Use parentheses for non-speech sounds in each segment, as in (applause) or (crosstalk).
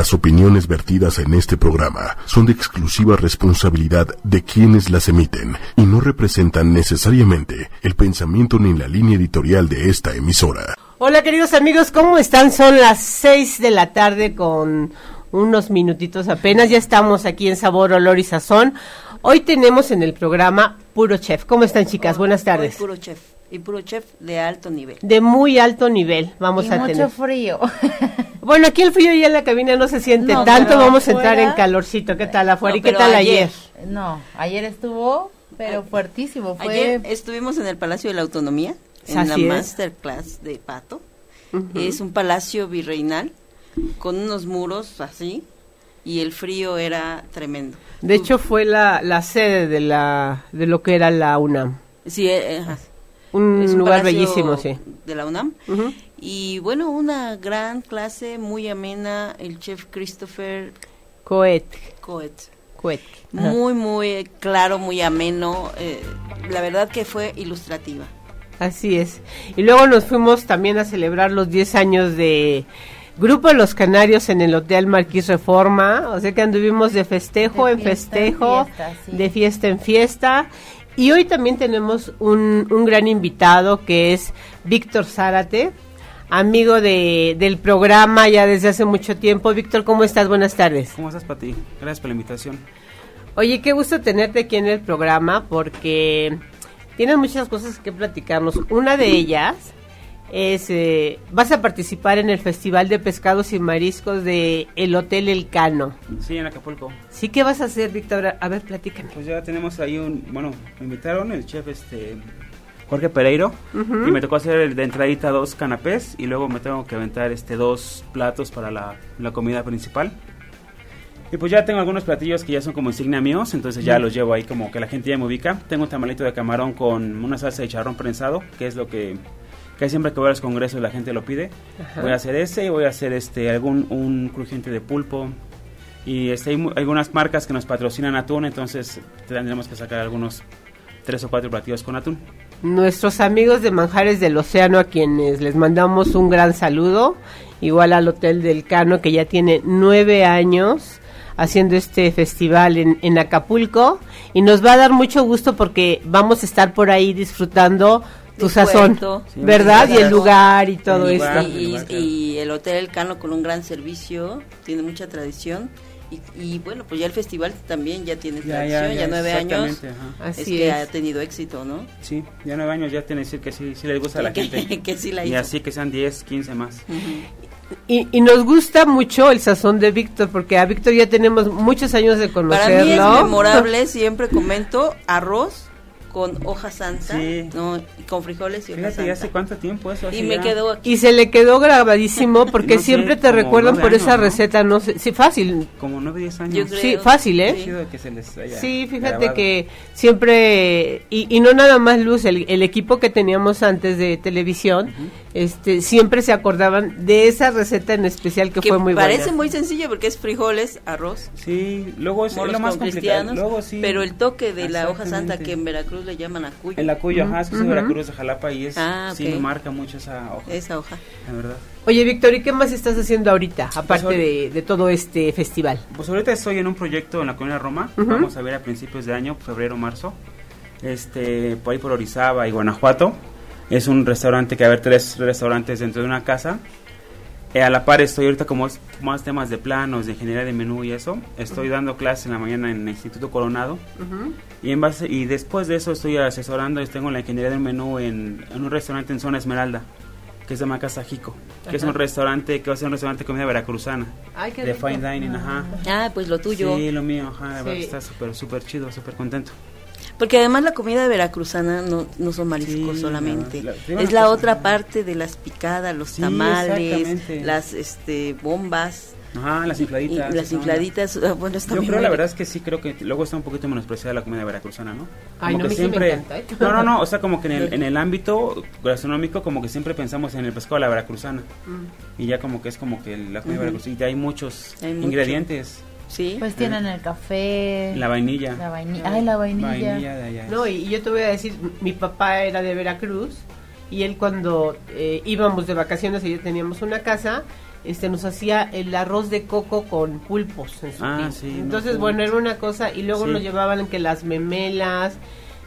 Las opiniones vertidas en este programa son de exclusiva responsabilidad de quienes las emiten y no representan necesariamente el pensamiento ni la línea editorial de esta emisora. Hola queridos amigos, ¿cómo están? Son las seis de la tarde con unos minutitos apenas. Ya estamos aquí en Sabor, Olor y Sazón. Hoy tenemos en el programa Puro Chef. ¿Cómo están chicas? Buenas tardes. puro Chef y puro chef de alto nivel. De muy alto nivel vamos y a mucho tener. frío. (laughs) Bueno, aquí el frío ya en la cabina no se siente No, tanto, vamos a entrar en calorcito. ¿Qué tal afuera No, y qué tal ayer? ayer. No, ayer estuvo, pero fuertísimo. Fue Ayer estuvimos en el Palacio de la Autonomía, en Así la es. masterclass de Pato. Es un palacio virreinal con unos muros así y el frío era tremendo. De hecho fue la, la sede de la de lo que era la UNAM. Sí, eh, ajá. Un, Es lugar bellísimo, sí. De la UNAM. Y bueno, una gran clase, muy amena, el chef Christopher Coet, Coet. Coet. Muy, muy claro, muy ameno. eh, la verdad que fue ilustrativa. Así es. Y luego nos fuimos también a celebrar los 10 años de Grupo de los Canarios en el Hotel Marquís Reforma. O sea que anduvimos de festejo De en festejo, fiesta, sí. de fiesta en fiesta. Y hoy también tenemos un, un gran invitado que es Víctor Zárate, amigo de, del programa ya desde hace mucho tiempo. Víctor, ¿cómo estás? Buenas tardes. ¿Cómo estás, Pati? Gracias por la invitación. Oye, qué gusto tenerte aquí en el programa porque tienes muchas cosas que platicarnos. Una de ellas es, eh, vas a participar en el Festival de Pescados y Mariscos de el Hotel El Cano. Sí, en Acapulco. ¿Sí qué vas a hacer, Víctor? A ver, platícame. Pues ya tenemos ahí un... Bueno, me invitaron el chef este Jorge Pereiro y me tocó hacer de entradita dos canapés y luego me tengo que aventar este dos platos para la, la comida principal. Y pues ya tengo algunos platillos que ya son como insignia míos, entonces ya los llevo ahí como que la gente ya me ubica. Tengo un tamalito de camarón con una salsa de charrón prensado, que es lo que casi siempre que voy a los congresos la gente lo pide. Ajá. Voy a hacer ese y voy a hacer este algún un crujiente de pulpo. Y este, hay algunas marcas que nos patrocinan atún, entonces tendremos que sacar algunos tres o cuatro platillos con atún. Nuestros amigos de Manjares del Océano, a quienes les mandamos un gran saludo, igual al Hotel del Cano, que ya tiene nueve años haciendo este festival en, en Acapulco, y nos va a dar mucho gusto porque vamos a estar por ahí disfrutando tu sazón, puerto. Sí, ¿verdad? Y el lugar y todo esto. Y, lugar, claro. y el Hotel El Cano con un gran servicio, tiene mucha tradición. Y, y bueno, pues ya el festival también ya tiene tradición, ya, nueve años. exactamente, ajá. Es que es. ha tenido éxito, ¿no? Sí, ya nueve años ya tiene que decir que sí, sí les gusta a la (laughs) que, gente. que sí la y así que sean 10, 15 más. Y, y nos gusta mucho el sazón de Víctor, porque a Víctor ya tenemos muchos años de Para conocerlo. mí es memorable, siempre comento, arroz con hoja santa, Sí. ¿no? Y con frijoles y hoja Fíjate, ¿ya hace santa. cuánto tiempo eso? Y me ya- quedó aquí. Y se le quedó grabadísimo (laughs) porque No sé, siempre te como recuerdan nueve por esa años, ¿no? receta, no sé, sí, fácil. Como 9, 10 años. Yo creo. Sí, fácil, ¿eh? Sí. Que se les haya Sí, fíjate grabado. que siempre, y, y no nada más Luz, el, el equipo que teníamos antes de televisión, este siempre se acordaban de esa receta en especial que, Que fue muy parece buena. muy sencillo porque es frijoles, arroz, Sí, luego es, lo más con complicado. cristianos, Luego sí. pero el toque de la hoja santa que en Veracruz le llaman acuyo, El acuyo, ajá, es que soy Ujú. Veracruz de Jalapa y es, Ah, sí me marca mucho esa hoja, esa hoja. la verdad. Oye, Víctor, ¿y qué más estás haciendo ahorita, aparte ahorita- de, de todo este festival? Pues ahorita estoy en un proyecto en la colonia Roma, vamos a ver a principios de año, febrero, marzo, este, por ahí por Orizaba y Guanajuato. Es un restaurante que va a haber tres restaurantes dentro de una casa. Eh, a la par estoy ahorita como es más temas de planos, de ingeniería de menú y eso. Estoy dando clases en la mañana en el Instituto Coronado. Y, en base, y después de eso estoy asesorando, tengo la ingeniería del menú en, en un restaurante en Zona Esmeralda, que se llama Casa Jico, que es un restaurante que va a ser un restaurante de comida veracruzana, Ay, qué de rico. fine dining, ajá. Ah, pues lo tuyo. Sí, lo mío, ajá, Sí. está súper, súper chido, súper contento. Porque además la comida veracruzana no, no son mariscos Sí, solamente. la- la- es la otra parte de las picadas, los Sí, tamales, las este bombas, Ajá, las y infladitas. las esa onda. infladitas. ah, Bueno, está Yo bien creo la muy verdad es que sí creo que luego está un poquito menospreciada la comida veracruzana, ¿no? Ay, no, que me encanta, ¿eh? No, no, no, o sea, como que en el, (laughs) en el ámbito gastronómico como que siempre pensamos en el pescado a la veracruzana. Mm. Y ya como que es como que la comida Ujú. veracruzana. Y hay muchos Hay mucho. Sí. Pues tienen el café, La vainilla. la vainilla. Ay, la vainilla. Vainilla de allá. No, y, y yo te voy a decir, mi papá era de Veracruz y él cuando eh, íbamos de vacaciones y ya teníamos una casa, este nos hacía el arroz de coco con pulpos en su Ah, sí, entonces bueno era una cosa y luego Sí. nos llevaban que las memelas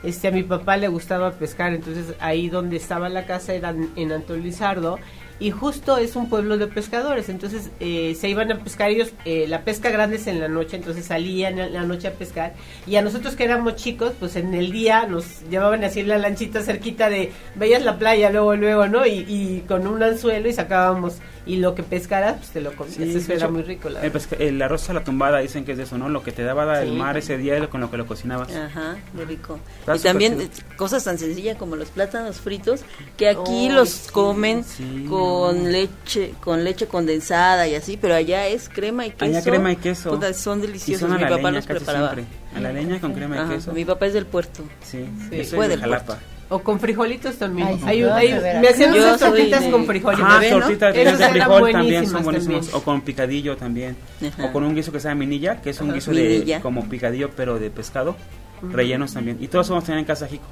este a mi papá le gustaba pescar entonces ahí donde estaba la casa era en- en Antolizardo y justo es un pueblo de pescadores entonces eh, se iban a pescar ellos eh, la pesca grande es en la noche entonces salían en la noche a pescar y a nosotros que éramos chicos pues en el día nos llevaban así en la lanchita cerquita de veías la playa luego luego no y, y con un anzuelo y sacábamos y lo que pescaras pues te lo comías Sí, eso era hecho, muy rico la El, el arroz a la tumbada dicen que es de eso, ¿no? Lo que te daba el Sí. mar ese día con lo que lo cocinabas. Ajá, muy rico. Está y también eh, cosas tan sencillas como los plátanos fritos, que aquí los sí, comen sí. Con leche con leche condensada y así, pero allá es crema y queso. Allá crema y queso. Puta, son Y deliciosos. son a Mi la papá leña los preparaba. siempre. A la leña con crema y Ajá, queso. Mi papá es del puerto. Sí, Sí. yo soy Fue de del Jalapa. o con frijolitos también Ay, Hay- hay- me hacían unas tortitas de- con frijoles Ah, bebé, ¿no? tortitas de frijol también son buenísimos. también. O con picadillo también. Ajá. O con un guiso que se llama minilla, que es un Ajá. guiso Minilla. de como picadillo, pero de pescado. Rellenos también. Y todos vamos a tener en Casa Jico.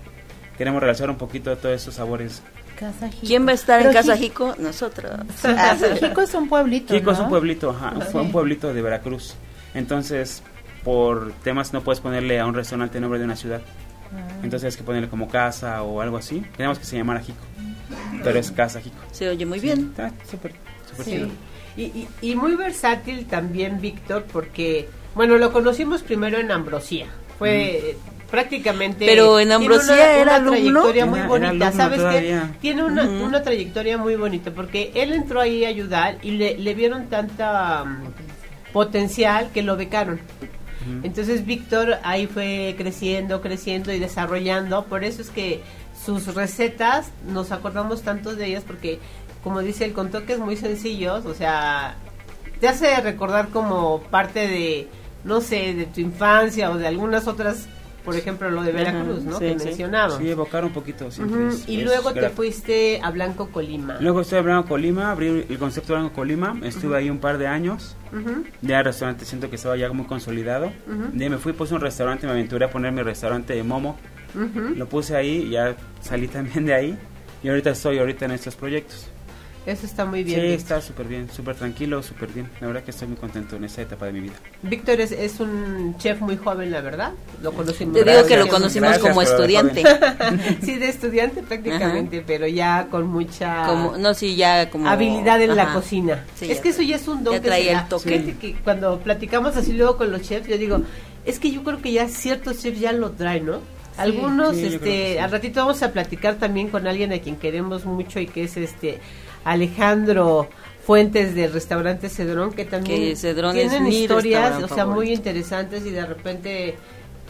Queremos realizar un poquito de todos esos sabores. ¿Quién va a estar en Pero Casa Ji- Jico? Nosotros. Casa Jico es un pueblito, Jico es un pueblito, ajá, Sí. fue un pueblito de Veracruz. Entonces, por temas no puedes ponerle a un restaurante el nombre de una ciudad. Ah. Entonces hay que ponerle como casa o algo así. Queremos que se llamara Jico. Pero es Casa Jico. Se oye muy bien. Está súper, súper Sí. chido. Y, y, y muy versátil también Víctor porque, bueno, lo conocimos primero en Ambrosía. Fue prácticamente... Pero en tiene Ambrosía una- era una alumno. trayectoria muy Era- era bonita, ¿sabes qué? Tiene una, una trayectoria muy bonita porque él entró ahí a ayudar y le, le vieron tanta mm, potencial que lo becaron. Entonces Víctor ahí fue creciendo, creciendo y desarrollando. Por eso es que sus recetas nos acordamos tanto de ellas porque, como dice él, con toques muy sencillos, o sea, te hace recordar como parte de, no sé, de tu infancia o de algunas otras, por ejemplo, lo de Ajá, Veracruz, ¿no? sí, que sí. mencionaba. Sí, evocar un poquito. siempre Ujú, es- Y luego te fuiste a Blanco Colima. Luego estoy hablando Colima, abrí el concepto de Blanco Colima, estuve ahí un par de años, Ujú, ya el restaurante siento que estaba ya muy consolidado, de ahí me fui, puse un restaurante, me aventuré a poner mi restaurante de Momo, lo puse ahí, ya salí también de ahí, y ahorita estoy ahorita en estos proyectos. Eso está muy bien. sí, está súper bien, súper tranquilo, súper bien, la verdad que estoy muy contento en esta etapa de mi vida. Víctor es, es un chef muy joven, la verdad. Lo conocimos. Te digo Gracias, que lo conocimos gracias como estudiante. (laughs) sí, de estudiante prácticamente, pero ya con mucha Como, no, sí, ya como... habilidad en la cocina. Sí, es que eso ya es un don ya que da. el toque. Que cuando platicamos así luego con los chefs, yo digo, es que yo creo que ya ciertos chefs ya lo traen, ¿no? Algunos, sí, este, al ratito vamos a platicar también con alguien a quien queremos mucho y que es este Alejandro Fuentes del restaurante Cedrón, que también Que Cedrón tienen historias, o sea, muy interesantes y de repente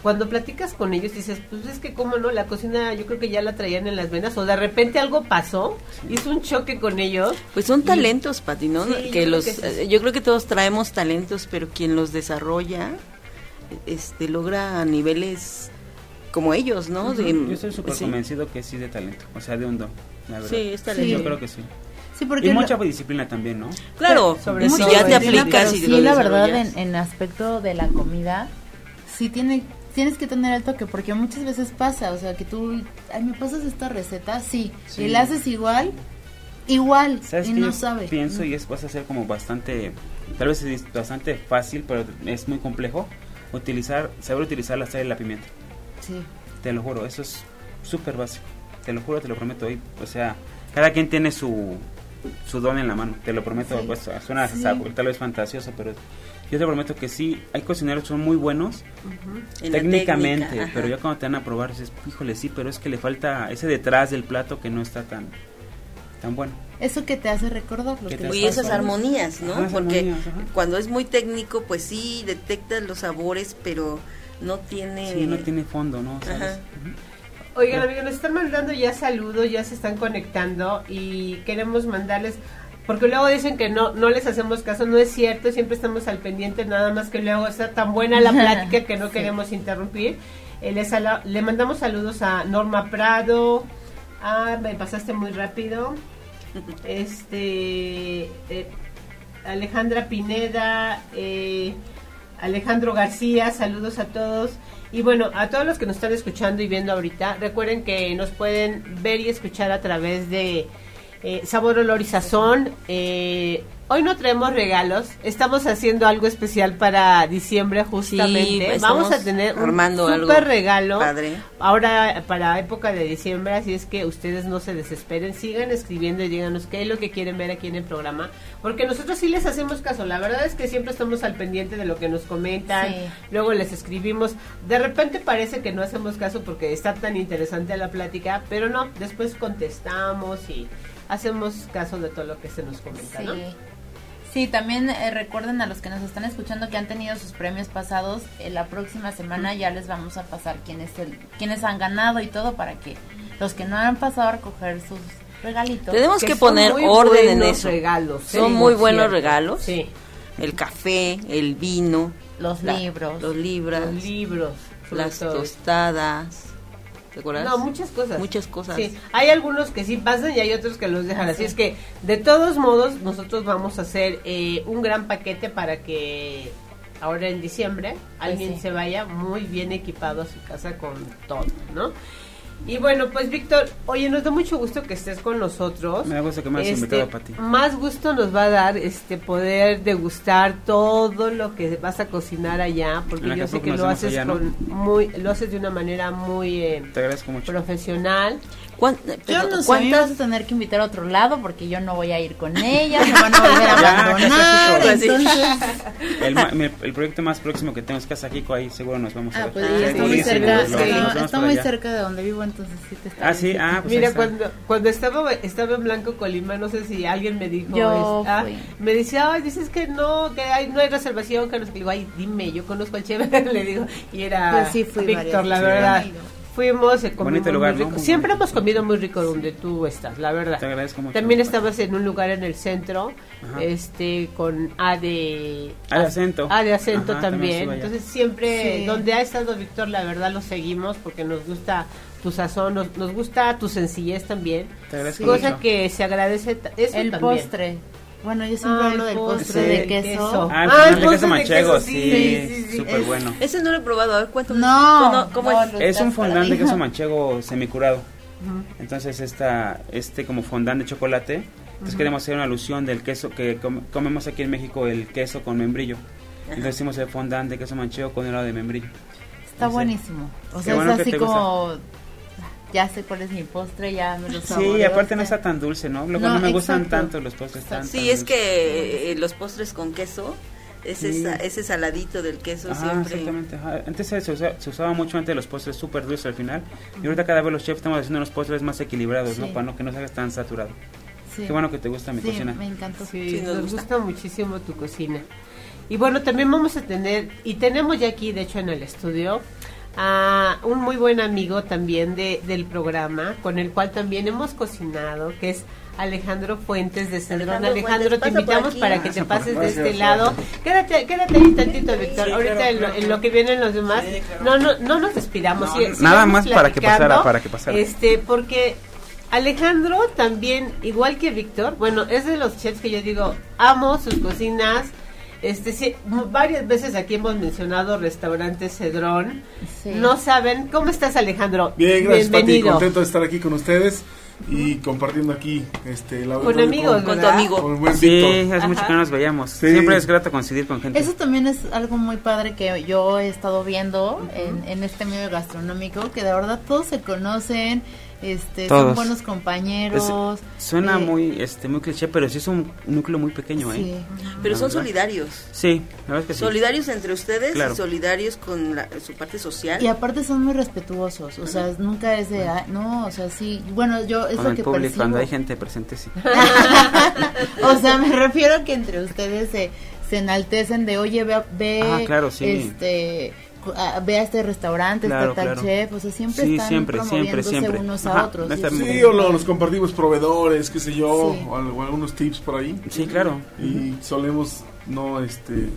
cuando platicas con ellos dices, pues es que cómo no, la cocina yo creo que ya la traían en las venas o de repente algo pasó, hizo un choque con ellos. Pues son Y- talentos, Pati, ¿no? Sí, yo que creo los, que es eh, yo creo que todos traemos talentos, pero quien los desarrolla, este, logra a niveles como ellos, ¿no? De- Yo estoy súper sí. convencido que sí de talento, o sea, de un don, la verdad. Sí, es talento. Yo creo que sí. Sí, porque Y lo- mucha disciplina también, ¿no? Claro, Sobre si ya te aplicas y sí, lo la verdad, en, en aspecto de la comida, sí tiene, tienes que tener el toque, porque muchas veces pasa, o sea, que tú, ay, ¿me pasas esta receta? Sí, Sí. y la haces igual, igual, ¿Sabes y no Yo sabe. Pienso y es vas a ser como bastante, tal vez es bastante fácil, pero es muy complejo utilizar, saber utilizar la sal y la pimienta. Sí. Te lo juro, eso es súper básico. Te lo juro, te lo prometo hoy. O sea, cada quien tiene su, su don en la mano. Te lo prometo. Sí. Pues, suena Sí. hasta tal vez fantasioso, pero yo te prometo que sí. Hay cocineros que son muy buenos técnicamente, técnica, pero ya cuando te van a probar dices, híjole, sí, pero es que le falta ese detrás del plato que no está tan, tan bueno. Eso que te hace recordar lo Que te Y esas armonías, ¿no? Ajá, Porque armonías, cuando es muy técnico, pues sí, detectas los sabores, pero no tiene... Sí, no tiene fondo, ¿no? ¿Sabes? Ajá. Oigan, amigos, nos están mandando ya saludos, ya se están conectando y queremos mandarles, porque luego dicen que no no les hacemos caso, no es cierto, siempre estamos al pendiente, nada más que luego está tan buena la (laughs) plática que no Sí. queremos interrumpir. Eh, les sala- le mandamos saludos a Norma Prado, ah, me pasaste muy rápido, este, eh, Alejandra Pineda, eh, Alejandro García, saludos a todos. Y bueno, a todos los que nos están escuchando y viendo ahorita, recuerden que nos pueden ver y escuchar a través de eh, Sabor, Olor y Sazón. Eh, hoy no traemos regalos, estamos haciendo algo especial para diciembre justamente. Sí, Vamos a tener un algo super regalo padre. ahora para época de diciembre, así es que ustedes no se desesperen, sigan escribiendo y díganos qué es lo que quieren ver aquí en el programa, porque nosotros sí les hacemos caso. La verdad es que siempre estamos al pendiente de lo que nos comentan, Sí. luego les escribimos. De repente parece que no hacemos caso porque está tan interesante la plática, pero no, después contestamos y hacemos caso de todo lo que se nos comenta, Sí. ¿no? Sí, también eh, recuerden a los que nos están escuchando que han tenido sus premios pasados, eh, la próxima semana ya les vamos a pasar quiénes el, quiénes han ganado y todo para que los que no han pasado a recoger sus regalitos. Tenemos que, son poner muy orden en buenos eso. regalos, Son sí, muy buenos cierto. regalos. Sí, El café, el vino, los La- libros. los libros, los libros, las todo. tostadas. ¿Te acuerdas? No, muchas cosas. Muchas cosas. Sí, hay algunos que sí pasan y hay otros que los dejan. Así es que, de todos modos, nosotros vamos a hacer eh, un gran paquete para que ahora en diciembre alguien sí. se vaya muy bien equipado a su casa con todo, ¿no? Y bueno, pues Víctor, oye, nos da mucho gusto que estés con nosotros. Me da gusto que me hayas Este, invitado, Pati. Más gusto nos va a dar este poder degustar todo lo que vas a cocinar allá, porque yo sé que lo haces allá, ¿no? con muy, lo haces de una manera muy eh, Te agradezco mucho. profesional. ¿Cuán- Yo no sé, a ¿Cuántas? a tener que invitar a otro lado porque yo no voy a ir con ella, (laughs) me van a volver a Ya, abandonar, Jico. entonces... (laughs) El, el proyecto más próximo que tengo es Casa Jico, ahí seguro nos vamos a Ah, ver. pues Ah, ya está muy buenísimo, cerca, sí, vemos está muy allá. cerca de donde vivo, entonces sí te está Ah, sí, ah, pues Mira, cuando, cuando estaba, estaba en Blanco Colima, no sé si alguien me dijo, Yo es- ah, fui. me decía, ay, dices que no, que hay, no hay reservación, que no sé qué". Le digo, ay, dime, yo conozco al chef, (laughs) le digo, y era Pues sí, fui Víctor, la verdad. Fuimos, eh, comimos Bonito lugar, muy ¿no? rico. Muy Siempre hemos comido muy rico donde tú estás, la verdad. Te agradezco mucho. También estabas en un lugar en el centro, Ajá. este, con A de... A de acento. A de acento Ajá, también. Entonces siempre, Sí. donde ha estado Víctor, la verdad lo seguimos porque nos gusta tu sazón, nos, nos gusta tu sencillez también. Te agradezco Cosa mucho. que se agradece. Eso El también. postre. Bueno, yo siempre hablo el del postre postre de queso. Ah, el Ah, el de queso postre de manchego, queso, sí, sí, sí, sí. súper bueno. Ese no lo he probado. A ver, cuéntame. No, ¿Cómo, cómo no, es? Es un fondant de queso manchego semicurado. Entonces esta, este como fondant de chocolate, entonces queremos hacer una alusión del queso que com- comemos aquí en México, el queso con membrillo. Entonces hicimos el fondant de queso manchego con helado de membrillo. Está buenísimo. O sea, bueno es así como... Ya sé cuál es mi postre, ya me lo Sí, saboreo, aparte no está tan dulce, ¿no? Luego No, no, me gustan exacto. tanto los postres tan Sí, tan es que eh, los postres con queso, ese, Sí. ese saladito del queso Ajá, siempre. exactamente. ajá. Antes se, se usa- se usaba mucho antes los postres súper dulces al final. Y ahorita cada vez los chefs estamos haciendo unos postres más equilibrados, ¿no? Sí. Para no que no salgas tan saturado. Sí. Qué bueno que te gusta mi Sí, cocina. me encantó. Sí, Sí, nos nos, gusta. gusta. muchísimo tu cocina. Y bueno, también vamos a tener, y tenemos ya aquí, de hecho, en el estudio, a un muy buen amigo también de, del programa, con el cual también hemos cocinado, que es Alejandro Fuentes de Cedrón. Alejandro Alejandro, Fuentes, te invitamos para que te pases de este lado. Quédate, quédate ahí tantito, Víctor. Sí, Ahorita claro, en, lo, en lo que vienen los demás. No, no, no nos despidamos. No, nada más para que pasara, para que pasara. Este, porque Alejandro también, igual que Víctor, bueno, es de los chefs que yo digo, amo sus cocinas. Este, sí, varias veces aquí hemos mencionado restaurante Cedrón. Sí. No saben, ¿cómo estás Alejandro? Bien, gracias Pati, contento de estar aquí con ustedes y compartiendo aquí este el Con amigos, Con tu ¿verdad? amigo. con buen Sí, Víctor. hace mucho Ajá. que no nos veíamos. Sí. Siempre es grato coincidir con gente. Eso también es algo muy padre que yo he estado viendo en, en este medio gastronómico, que de verdad todos se conocen, este, son buenos compañeros. Suena eh, muy este muy cliché, pero sí es un núcleo muy pequeño, sí. ¿eh? Pero La son verdad. solidarios. Sí, la verdad es que sí. Solidarios entre ustedes Claro. y solidarios con la- su parte social. Y aparte son muy respetuosos, o sea, nunca es de, "Ay, no, o sea, sí, bueno, yo es Con lo el que público, percibo. cuando hay gente presente, sí. (laughs) o sea, me refiero a que entre ustedes se, se enaltecen de, oye, ve, ve Ah, claro, sí. este, ve a este restaurante, Claro, está tal claro. chef, o sea, siempre Sí, están siempre, siempre, promoviéndose siempre. unos Ajá, a otros. Sí, muy o nos compartimos proveedores, qué sé yo, Sí. o, al- o algunos tips por ahí Sí, claro. y solemos no este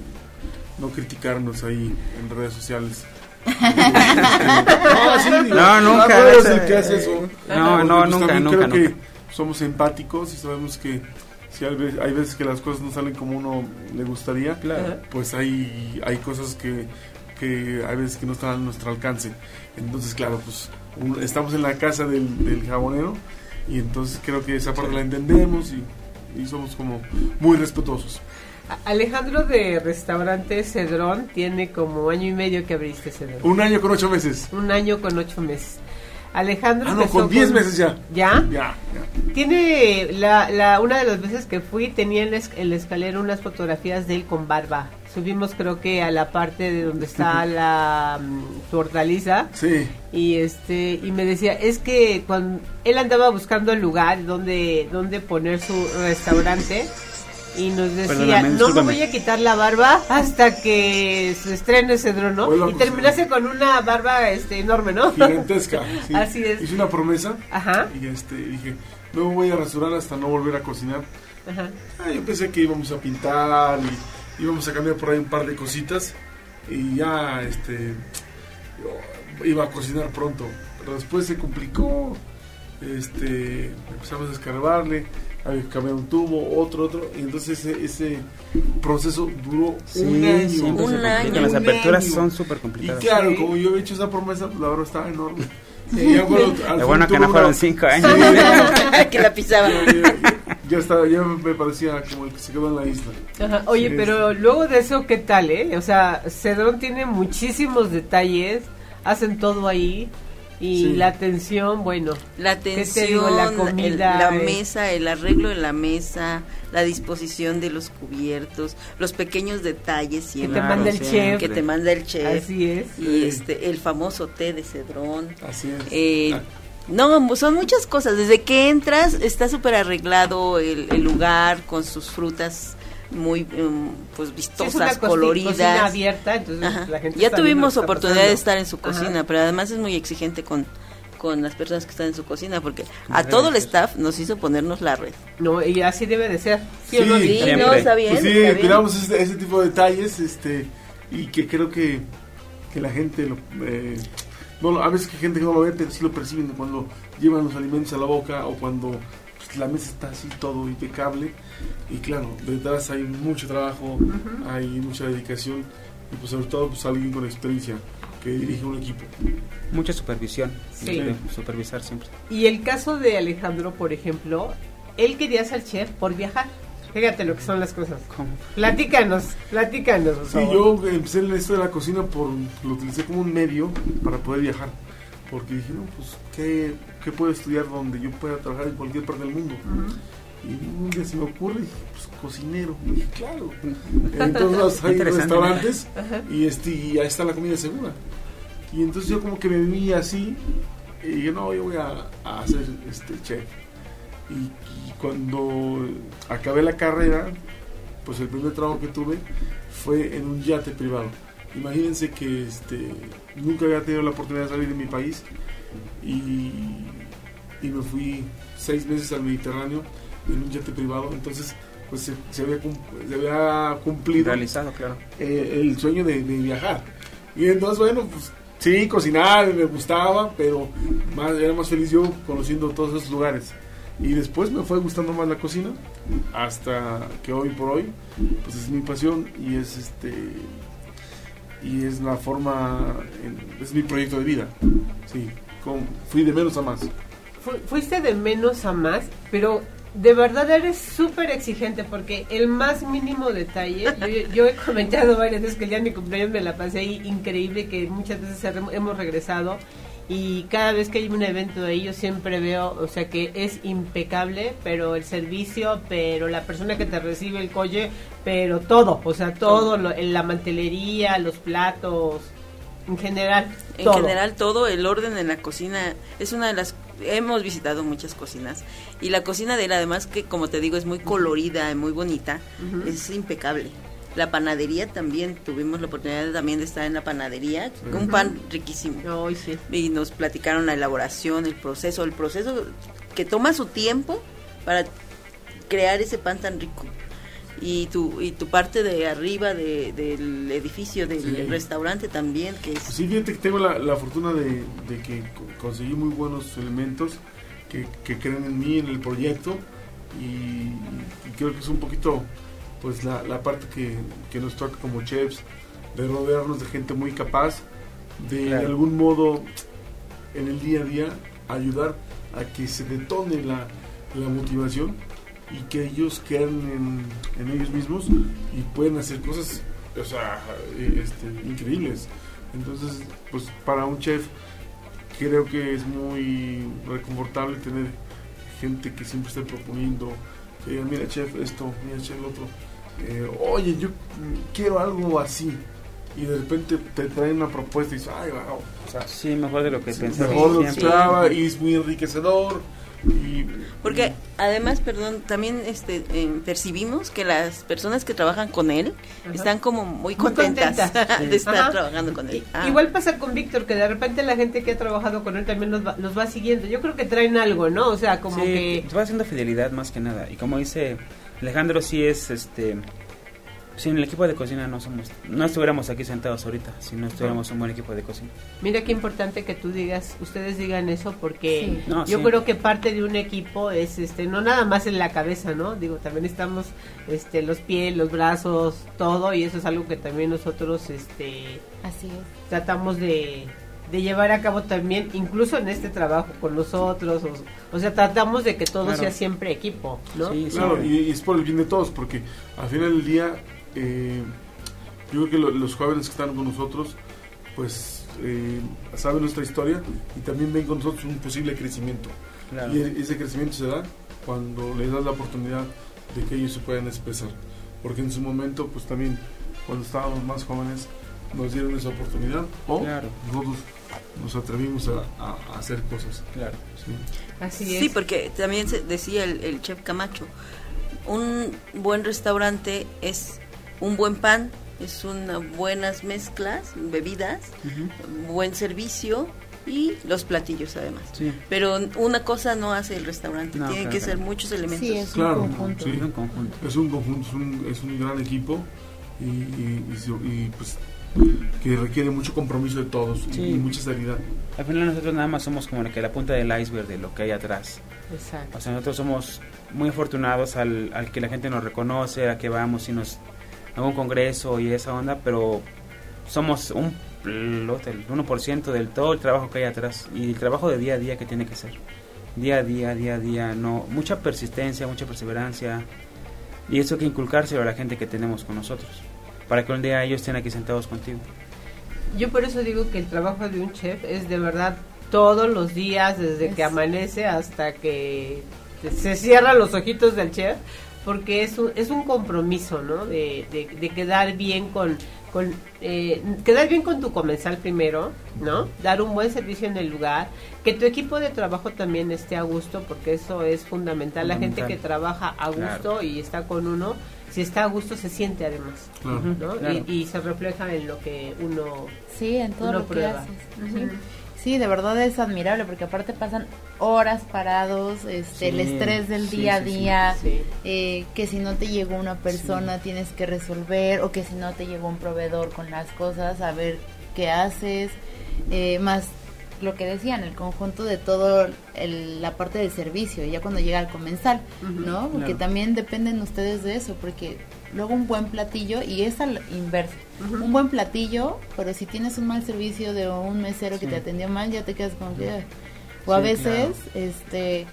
no criticarnos ahí en redes sociales. (laughs) no, sí, No, nunca, no el que hace eso. No, no, pues, nunca, creo que somos empáticos y sabemos que si hay, ve- hay veces que las cosas no salen como uno le gustaría, Claro. pues hay, hay cosas que, que hay veces que no están a nuestro alcance. Entonces, claro, pues un- estamos en la casa del, del jabonero y entonces creo que esa parte la entendemos y, y somos como muy respetuosos. Alejandro de Restaurante Cedrón tiene como año y medio que abriste Cedrón. Un año con ocho meses. Un año con ocho meses. Alejandro ah, no, con diez meses ya. ¿Ya? Ya, Tiene, la, la, una de las veces que fui, tenía en el escalero unas fotografías de él con barba. Subimos creo que a la parte de donde está la um, hortaliza. Sí. Y este, y me decía, es que cuando él andaba buscando el lugar donde, donde poner su restaurante y nos decía, no me voy a quitar la barba hasta que se estrene ese ¿no? y terminase con una barba este enorme, ¿no? Gigantesca. (laughs) Así es. Hice una promesa Ajá. y este dije, no me voy a rasurar hasta no volver a cocinar. Ajá. Ah, yo pensé que íbamos a pintar y íbamos a cambiar por ahí un par de cositas y ya este iba a cocinar pronto, pero después se complicó. Este, empezamos a escarbarle había que cambiar un tubo, otro, otro, y entonces ese, proceso duró un año. Un año. Las aperturas son súper complicadas. Y claro, como yo he hecho esa promesa, la verdad estaba enorme. Sí. Lo bueno que no fueron cinco años. (laughs) (laughs) que la pisaban. Ya, estaba, ya me parecía como el que se quedó en la isla. Oye, pero luego de eso, ¿qué tal, eh? O sea, Cedrón tiene muchísimos detalles, hacen todo ahí. Y la atención, bueno. La atención, la comida. la mesa, el arreglo de la mesa, la disposición de los cubiertos, los pequeños detalles siempre. Que te manda el chef. Que te manda el chef. Así es. Y este, el famoso té de cedrón. Así es. Eh, no, son muchas cosas. Desde que entras está súper arreglado el, el lugar con sus frutas muy em, pues vistosas, coloridas. abierta, entonces la gente ya tuvimos oportunidad de estar en su cocina, pero además es muy exigente con con las personas que están en su cocina porque a todo el staff nos hizo ponernos la red. No, y así debe de ser. Sí, no, sí no está bien. Pues sí, miramos ese, tipo de detalles este y que creo que, que la gente lo eh, no, a veces que gente que no lo ve, pero sí lo perciben cuando llevan los alimentos a la boca o cuando pues, la mesa está así todo impecable y claro, detrás hay mucho trabajo, hay mucha dedicación y pues sobre todo pues alguien con experiencia que dirige un equipo. Mucha supervisión, sí. supervisar siempre. Y el caso de Alejandro, por ejemplo, él quería ser chef por viajar. Fíjate lo que son las cosas. ¿Cómo? Platícanos, platícanos. sí, yo empecé en esto de la cocina por lo utilicé como un medio para poder viajar. Porque dije, no, pues, ¿qué, qué puedo estudiar donde yo pueda trabajar en cualquier parte del mundo? Y un día se me ocurre, dije, pues cocinero. Y dije, claro. (laughs) Entonces hay restaurantes y, este, y ahí está la comida segura. Y entonces yo como que me vi así y dije, no, yo voy a, a hacer este chef. Y, cuando acabé la carrera, pues el primer trabajo que tuve fue en un yate privado. Imagínense que este, nunca había tenido la oportunidad de salir de mi país y, y me fui seis meses al Mediterráneo en un yate privado, entonces pues se, había, se había, cumplido realizado claro. eh, el sueño de, viajar. Y entonces bueno pues sí cocinar me gustaba pero más era más feliz yo conociendo todos esos lugares. Y después me fue gustando más la cocina hasta que hoy por hoy pues es mi pasión y es este y es la forma es mi proyecto de vida. Sí fui de menos a más fuiste de menos a más pero de verdad eres súper exigente porque el más mínimo detalle, yo, he comentado varias veces que el día de mi cumpleaños me la pasé ahí increíble, que muchas veces hemos regresado y cada vez que hay un evento de ahí yo siempre veo, o sea que es impecable, pero el servicio, pero la persona que te recibe el colle, pero todo, o sea, todo, lo, la mantelería, los platos, en general. En general todo, el orden en la cocina es una de las hemos visitado muchas cocinas y la cocina de él además que como te digo es muy colorida y muy bonita, es impecable. La panadería también, tuvimos la oportunidad también de estar en la panadería, un pan riquísimo. Y nos platicaron la elaboración, el proceso, el proceso que toma su tiempo para crear ese pan tan rico y tu y tu parte de arriba del edificio del restaurante también que es sí fíjate que tengo la, fortuna de, que conseguí muy buenos elementos que, creen en mí en el proyecto y, creo que es un poquito pues la, parte que, nos toca como chefs de rodearnos de gente muy capaz de, de algún modo en el día a día ayudar a que se detone la, la motivación y que ellos quedan en, en ellos mismos y pueden hacer cosas, o sea, eh, este, increíbles. Entonces, pues para un chef creo que es muy reconfortable tener gente que siempre esté proponiendo, que digan, mira chef esto, mira chef lo otro, eh, oye, yo quiero algo así. Y de repente te traen una propuesta y dices, ay, wow. O sea, Sí, mejor de lo que sí, pensaba. mejor lo que siempre. esperaba y es muy enriquecedor. Y, Porque además, perdón, también este eh, percibimos que las personas que trabajan con él Ajá. están como muy Muy contentas (laughs) de estar Ajá. trabajando con él. Ah. Igual pasa con Víctor, que de repente la gente que ha trabajado con él también los va, los va siguiendo. Yo creo que traen algo, ¿no? O sea, como sí, que... va haciendo fidelidad más que nada. Y como dice Alejandro, sí es este. Sin el equipo de cocina no somos. No estuviéramos aquí sentados ahorita si no estuviéramos un buen equipo de cocina. Mira qué importante que tú digas, ustedes digan eso, porque Sí. No, yo sí. creo que parte de un equipo es, este, no nada más en la cabeza, ¿no? Digo, también estamos, este, los pies, los brazos, todo, y eso es algo que también nosotros, este, Así es. tratamos de, de llevar a cabo también, incluso en este trabajo con nosotros, o, o sea, tratamos de que todo Claro. sea siempre equipo, ¿no? Sí, sí. Claro, y, y es por el bien de todos, porque al final del día, eh, yo creo que lo- los jóvenes que están con nosotros, pues eh, saben nuestra historia y también ven con nosotros un posible crecimiento. Claro. Y e- ese crecimiento se da cuando les das la oportunidad de que ellos se puedan expresar. Porque en su momento, pues también, cuando estábamos más jóvenes, nos dieron esa oportunidad o Claro. nosotros nos atrevimos a, a- a hacer cosas. Claro. ¿sí? Así Sí, es. porque también se decía el, el chef Camacho, un buen restaurante es un buen pan, es unas buenas mezclas, bebidas, buen servicio y los platillos además. Sí. Pero una cosa no hace el restaurante, No, tienen claro, que ser muchos elementos. Sí, es Claro, un conjunto. sí. Es un conjunto. Es un conjunto, es un, es un gran equipo y, y- y se- y, pues que requiere mucho compromiso de todos Sí. y, mucha seriedad. Al final nosotros nada más somos como la, que la punta del iceberg de lo que hay atrás. Exacto. O sea, nosotros somos muy afortunados al, al que la gente nos reconoce, a que vamos y nos a un congreso y esa onda, pero somos un plot, el 1% del todo el trabajo que hay atrás y el trabajo de día a día que tiene que ser. Día a día, día a día, no, mucha persistencia, mucha perseverancia y eso hay que inculcárselo a la gente que tenemos con nosotros, para que un día ellos estén aquí sentados contigo. Yo por eso digo que el trabajo de un chef es de verdad todos los días, desde que Es- amanece hasta que se cierran los ojitos del chef, porque es un, es un compromiso, ¿no? De, de, de quedar bien con, con eh, quedar bien con tu comensal primero, ¿no? Dar un buen servicio en el lugar, que tu equipo de trabajo también esté a gusto, porque eso es fundamental. La gente que trabaja a Claro. gusto y está con uno, si está a gusto se siente además, Claro. ¿no? Claro. Y, y se refleja en lo que uno Sí, en todo Uno lo que prueba. haces. Ujú. Sí, de verdad es admirable porque aparte pasan horas parados, este, el estrés del sí, día a día, Sí. eh, que si no te llegó una persona tienes que resolver o que si no te llegó un proveedor con las cosas, a ver qué haces, eh, más lo que decían, el conjunto de todo el- la parte del servicio, ya cuando llega al comensal, ¿no? Porque claro. también dependen ustedes de eso, porque luego un buen platillo, y es al inverso, un buen platillo, pero si tienes un mal servicio de un mesero que Sí. te atendió mal, ya te quedas que... "Ay". O a Sí, veces, claro. este,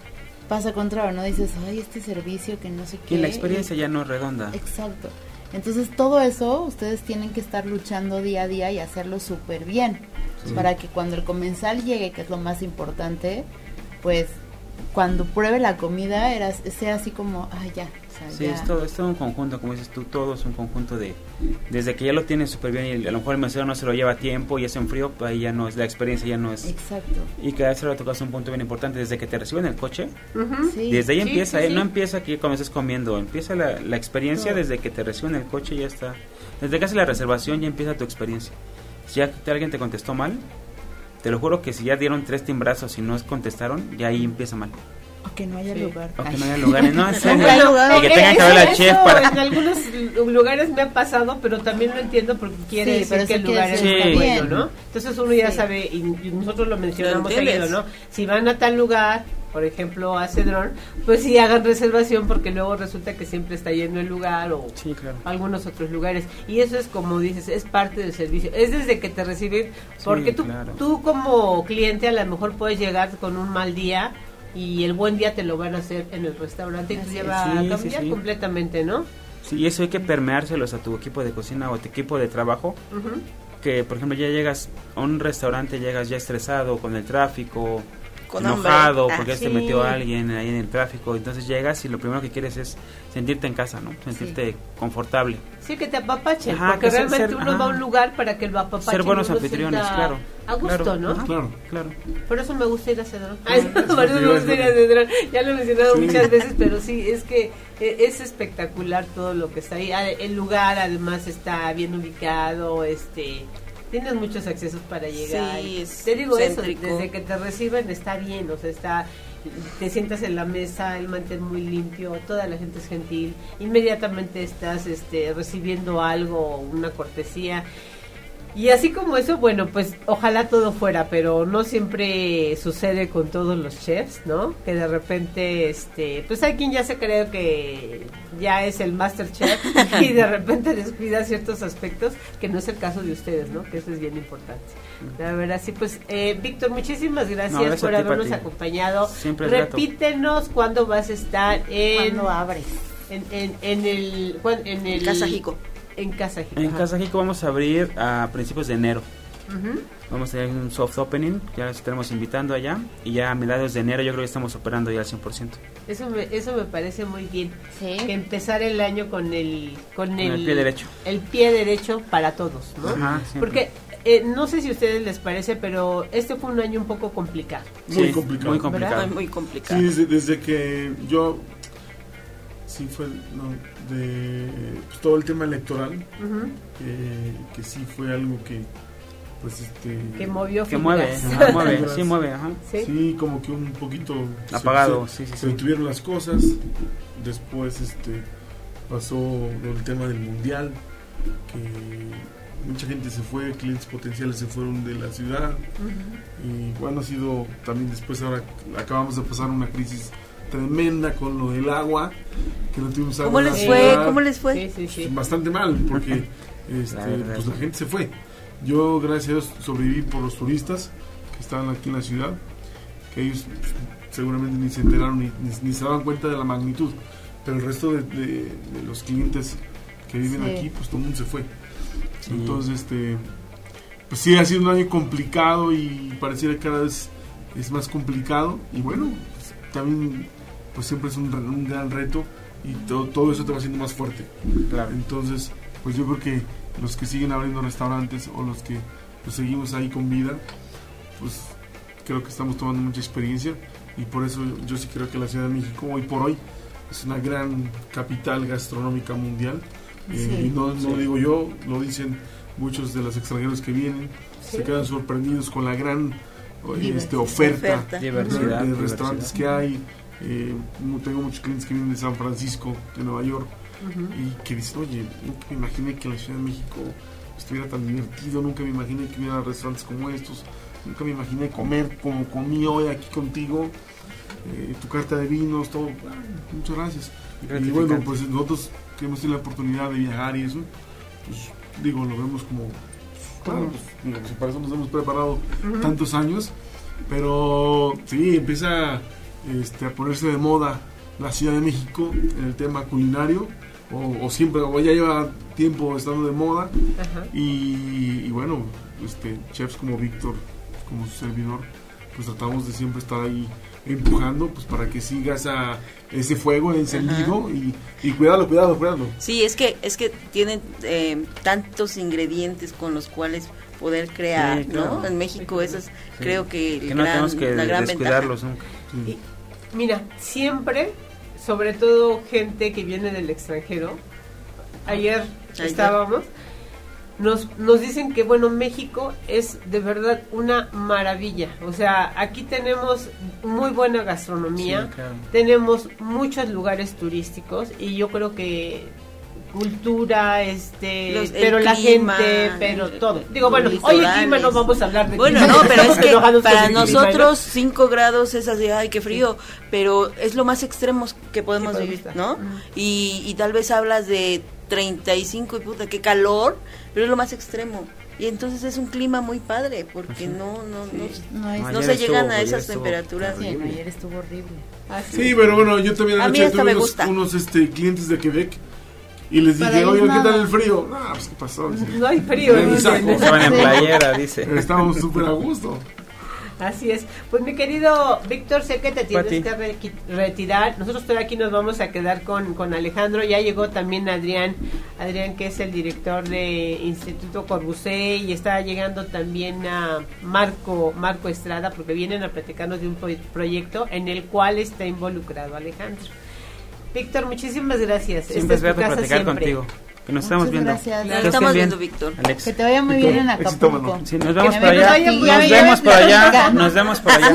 pasa contrario, ¿no? Dices, ay, este servicio que no sé qué. Y la experiencia ya no es redonda. Exacto. Entonces todo eso ustedes tienen que estar luchando día a día y hacerlo súper bien Sí. para que cuando el comensal llegue, que es lo más importante, pues cuando pruebe la comida era, sea así como, ay ya, sea, Sí, ya. es todo, es todo un conjunto, como dices tú, todo es un conjunto de... Desde que ya lo tienes súper bien y a lo mejor el mesero no se lo lleva a tiempo y es en frío, pues ahí ya no es, la experiencia ya no es... Exacto. Y que a eso lo tocas un punto bien importante, desde que te reciben el coche. Sí. desde ahí Sí, empieza, sí, ¿eh? sí. no empieza aquí cuando estés comiendo, empieza la, la experiencia No. desde que te reciben el coche, ya está. Desde que haces la reservación ya empieza tu experiencia. Si ya te- alguien te contestó mal, te lo juro que si ya dieron tres timbrazos y no contestaron, ya ahí empieza mal. O que no haya Sí. lugar. O que no haya lugares, no, (laughs) sí, lugar. que tengan que hablar al chef para... En algunos lugares me ha pasado, pero también lo entiendo porque quiere Sí, decir pero que el lugar es bueno. ¿no? Entonces uno ya Sí. sabe, y, y nosotros lo mencionamos seguido, ¿no? Si van a tal lugar, por ejemplo a Cedrón, pues sí hagan reservación porque luego resulta que siempre está lleno el lugar o Sí, claro. algunos otros lugares. Y eso es como dices, es parte del servicio. Es desde que te reciben, porque tú, claro. tú como cliente a lo mejor puedes llegar con un mal día y el buen día te lo van a hacer en el restaurante y te lleva a cambiar sí, sí. completamente, ¿no? Sí, y eso hay que permeárselos a tu equipo de cocina o a tu equipo de trabajo. Que, por ejemplo, ya llegas a un restaurante, llegas ya estresado con el tráfico, Con enojado hambre. Ah, porque se sí. metió alguien ahí en el tráfico. Entonces llegas y lo primero que quieres es sentirte en casa, ¿no? Sentirte confortable. Sí, que te apapachen, Ajá, porque realmente ser- uno va a un lugar para que lo apapachen. Ser buenos anfitriones, claro. A gusto, Claro, ¿no? ajá. Claro. Claro. Por eso me gusta ir a Cedrón. Ah, (laughs) por eso me gusta ir a Cedrón. Ya lo he mencionado Sí. muchas veces, pero sí, es que eh, es espectacular todo lo que está ahí. Ah, El lugar además está bien ubicado, este... Tienes muchos accesos para llegar. Sí, es te digo céntrico. eso, desde que te reciben está bien, o sea, está te sientas en la mesa, el mantel muy limpio, toda la gente es gentil, inmediatamente estás este recibiendo algo, una cortesía. Y así como eso, bueno, pues ojalá todo fuera, pero no siempre sucede con todos los chefs, ¿no? Que de repente, este, pues hay quien ya se cree que ya es el master chef y de repente (laughs) descuida ciertos aspectos, que no es el caso de ustedes, ¿no? Que eso es bien importante. La verdad, sí, pues, eh, Víctor, muchísimas gracias, No, gracias por ti, habernos acompañado. Siempre es grato. Repítenos cuándo vas a estar en, Cuando abres. en, en, en el, cuan- en el Casa Jico. En Casa Jico. En ajá. Casa Jico vamos a abrir a principios de enero. Ujú. Vamos a tener un soft opening, ya los estaremos invitando allá. Y ya a mediados de enero yo creo que estamos operando ya al 100%. Eso me, eso me parece muy bien. Sí. Que empezar el año con el con el, el pie derecho. el pie derecho para todos, ¿no? Ajá. Porque eh, no sé si a ustedes les parece, pero este fue un año un poco complicado. Muy Sí, complicado. Muy complicado. Muy, muy complicado. Sí, desde, desde que yo. Sí, fue. No, de. pues, todo el tema electoral. Ujú. Que, que sí fue algo que. Pues este. Que movió Que mueve, fibras. ajá, mueve, sí mueve, ajá. ¿Sí? Sí, como que un poquito. se- Apagado, se- sí, sí, Se sí. detuvieron las cosas. Después, este. Pasó el tema del mundial. Que mucha gente se fue, clientes potenciales se fueron de la ciudad. Y bueno, ha sido también después, ahora acabamos de pasar una crisis tremenda con lo del agua. Que no tuvimos agua ¿Cómo les fue? ¿Cómo les fue? Sí, sí, sí. Bastante mal, porque (laughs) este, La pues la gente se fue. Yo, gracias a Dios, sobreviví por los turistas que estaban aquí en la ciudad, que ellos pues, seguramente ni se enteraron ni, ni- ni se daban cuenta de la magnitud. Pero el resto de, de- de los clientes que viven Sí. aquí, pues todo el mundo se fue. Sí. Entonces, este, pues sí, ha sido un año complicado y pareciera que cada vez es más complicado. Y bueno, pues, también, pues siempre es un, re- un gran reto y todo, todo eso te va haciendo más fuerte. Claro. Entonces, pues yo creo que los que siguen abriendo restaurantes o los que pues, seguimos ahí con vida, pues creo que estamos tomando mucha experiencia y por eso yo sí creo que la Ciudad de México hoy por hoy es una gran capital gastronómica mundial. Eh, y no, no Sí. lo digo yo, lo dicen muchos de los extranjeros que vienen, Sí. se quedan sorprendidos con la gran eh, este, oferta, Oferta. Diversidad. de restaurantes que hay. Eh, tengo muchos clientes que vienen de San Francisco, de Nueva York, y que dicen, oye, nunca me imaginé que la Ciudad de México estuviera tan divertido, nunca me imaginé que hubiera restaurantes como estos, nunca me imaginé comer como comí hoy aquí contigo, eh, tu carta de vinos, todo. Ah, muchas gracias. Y bueno, pues nosotros que hemos tenido la oportunidad de viajar y eso, pues digo, lo vemos como, claro, pues, pues, para eso nos hemos preparado tantos años, pero sí, empieza este, a ponerse de moda la Ciudad de México en el tema culinario, o, o siempre, o ya lleva tiempo estando de moda, y, y bueno, este, chefs como Víctor, como su servidor, pues tratamos de siempre estar ahí empujando, pues para que siga esa, ese fuego encendido y, y cuidado, cuidado, cuidado. Sí, es que es que tienen eh, tantos ingredientes con los cuales poder crear, Sí, claro. ¿no? En México eso es, creo que, Que no gran- tenemos que la gran descuidarlos nunca. Sí. Mira, siempre, sobre todo gente que viene del extranjero, ayer Ayer. estábamos, nos, nos dicen que, bueno, México es de verdad una maravilla. O sea, aquí tenemos muy buena gastronomía, Sí, claro. tenemos muchos lugares turísticos y yo creo que cultura, este, Los- pero la clima, gente, pero todo. Digo, bueno, hoy el clima no vamos a hablar de Bueno, clima, no, pero es que para nosotros 5 grados es así, ay, qué frío, pero es lo más extremo que podemos Sí, vivir, estar. ¿no? Y, y tal vez hablas de 35 y puta, qué calor, pero es lo más extremo. Y entonces es un clima muy padre, porque no no no, No, no es- se llegan estuvo- a esas temperaturas. Sí, ayer estuvo horrible. Así Sí, pero bueno, yo también A mí anoche hasta tuve me unos, gusta. unos, este, clientes de Quebec y les dije, oye, ¿qué tal el frío? No, pues, ¿qué pasó? No hay frío, En. Estaban en playera, dice. Estábamos súper a gusto. Así es. Pues mi querido Víctor, sé que te tienes Pati. que re- retirar. Nosotros todavía aquí nos vamos a quedar con, con Alejandro. Ya llegó también Adrián, Adrián que es el director de Instituto Corbucé y está llegando también a Marco, Marco Estrada porque vienen a platicarnos de un pro- proyecto en el cual está involucrado Alejandro. Víctor, muchísimas gracias. Siempre es grato platicar siempre. contigo. Que nos estamos viendo. gracias. Nos estamos viendo, Víctor. Alex. Que te vaya muy bien en Acapulco. Sí, nos vemos por allá. Nos vemos por allá. (laughs) Nos vemos por allá.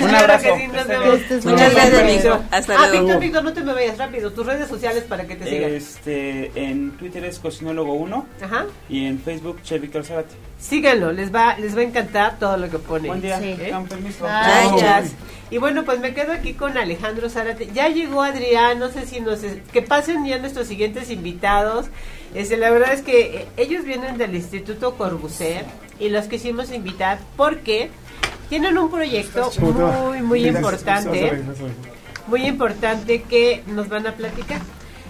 Un abrazo. Muchas gracias, Víctor. Víctor. Hasta Ah, luego. Víctor, Víctor, no te me vayas rápido. Tus redes sociales para que te sigan. Este, en Twitter es cocinólogo 1 Ajá. y en Facebook Chef Víctor Zárate. Síganlo, les va, les va a encantar todo lo que pone. Buen día. Sí. ¿Eh? Con permiso. Gracias. Y bueno, pues me quedo aquí con Alejandro Zárate. Ya llegó Adrián, no sé si nos... Que pasen ya nuestros siguientes invitados. Este, la verdad es que eh, ellos vienen del Instituto Corbusier y los quisimos invitar porque tienen un proyecto muy, muy importante. Muy importante que nos van a platicar.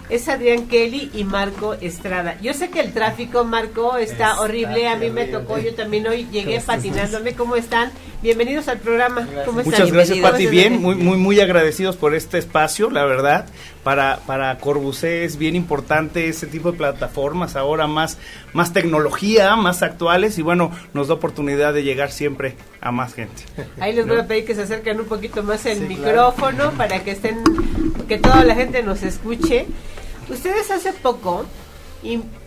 Es Adrián Kelly y Marco Estrada. Yo sé que el tráfico, Marco, está, Está horrible. A mí me tocó, yo también hoy llegué patinándome. ¿Cómo están? Bienvenidos al programa. ¿Cómo están? Muchas gracias. Pati. Bien, muy, muy, muy agradecidos por este espacio, la verdad. Para, para Corbucé es bien importante ese tipo de plataformas, ahora más, más tecnología, más actuales, y bueno, nos da oportunidad de llegar siempre a más gente. Ahí les voy a pedir que se acerquen un poquito más el micrófono para que estén, que toda la gente nos escuche. Ustedes hace poco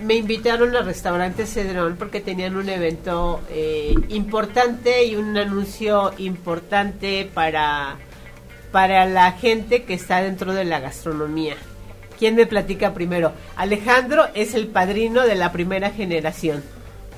me invitaron al restaurante Cedrón porque tenían un evento eh, importante y un anuncio importante para, para la gente que está dentro de la gastronomía. ¿Quién me platica primero? Alejandro es el padrino de la primera generación.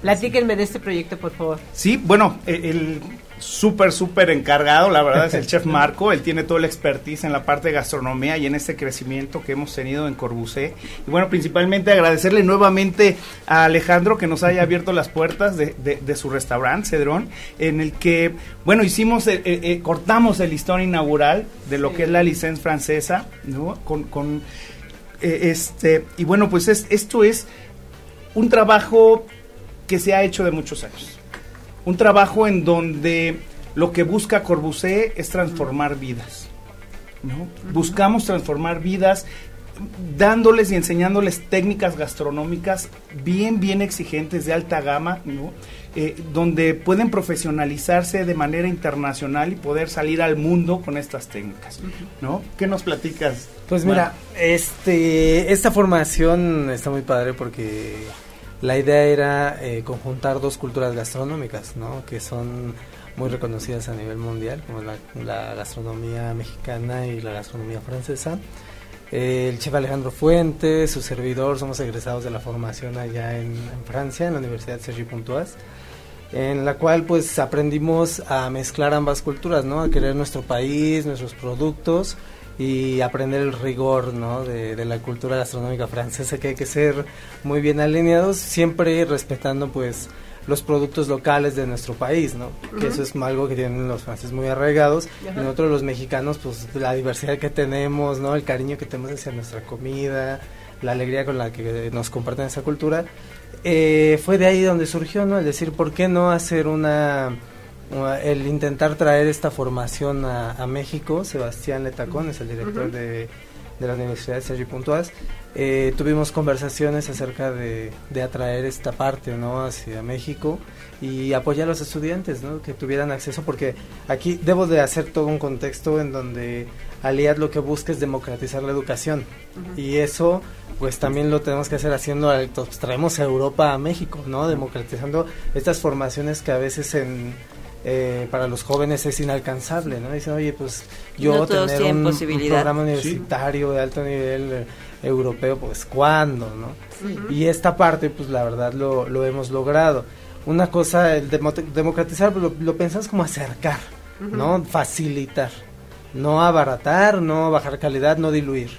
Platíquenme de este proyecto, por favor. Sí, bueno, el súper, súper encargado, la verdad, es el chef Marco. Él tiene toda la expertise en la parte de gastronomía y en este crecimiento que hemos tenido en Corbucé. Y bueno, principalmente agradecerle nuevamente a Alejandro que nos haya abierto las puertas de, de- de su restaurante, Cedrón, en el que, bueno, hicimos, eh, eh, eh, cortamos el listón inaugural de lo Sí. que es la licencia francesa, ¿no? Con, con, eh, este, y bueno, pues es, esto es un trabajo que se ha hecho de muchos años. Un trabajo en donde lo que busca Corbusier es transformar vidas. ¿no? Buscamos transformar vidas dándoles y enseñándoles técnicas gastronómicas bien, bien exigentes, de alta gama, ¿no? Eh, donde pueden profesionalizarse de manera internacional y poder salir al mundo con estas técnicas. ¿no? ¿Qué nos platicas? Pues mira, este, esta formación está muy padre porque la idea era eh, conjuntar dos culturas gastronómicas, ¿no? Que son muy reconocidas a nivel mundial, como la, la gastronomía mexicana y la gastronomía francesa. Eh, el chef Alejandro Fuentes, su servidor, somos egresados de la formación allá en, en Francia, en la Universidad Sergi Pontoise en la cual pues aprendimos a mezclar ambas culturas, ¿no? A querer nuestro país, nuestros productos y aprender el rigor, ¿no? De, de la cultura gastronómica francesa que hay que ser muy bien alineados, siempre respetando pues los productos locales de nuestro país, ¿no? Que eso es algo que tienen los franceses muy arraigados. Y nosotros los mexicanos, pues la diversidad que tenemos, ¿no? El cariño que tenemos hacia nuestra comida, la alegría con la que nos comparten esa cultura. Eh, fue de ahí donde surgió, ¿no? El decir, ¿por qué no hacer una... el intentar traer esta formación a, a México? Sebastián Letacón es el director de, de la Universidad de Sergi Pontoise. Eh, tuvimos conversaciones acerca de, de atraer esta parte, ¿no? Hacia México y apoyar a los estudiantes, ¿no? Que tuvieran acceso, porque aquí debo de hacer todo un contexto en donde Aliad lo que busca es democratizar la educación. Y eso, pues también lo tenemos que hacer haciendo, traemos a Europa a México, ¿no? Democratizando estas formaciones que a veces en, eh, para los jóvenes es inalcanzable, ¿no? Dicen, oye, pues yo No tener un, programa universitario de alto nivel eh, europeo, pues ¿cuándo, no? Y esta parte, pues la verdad lo, lo hemos logrado. Una cosa, el demo- democratizar, pues, lo, lo pensamos como acercar, ¿no? Facilitar. No abaratar, no bajar calidad, no diluir.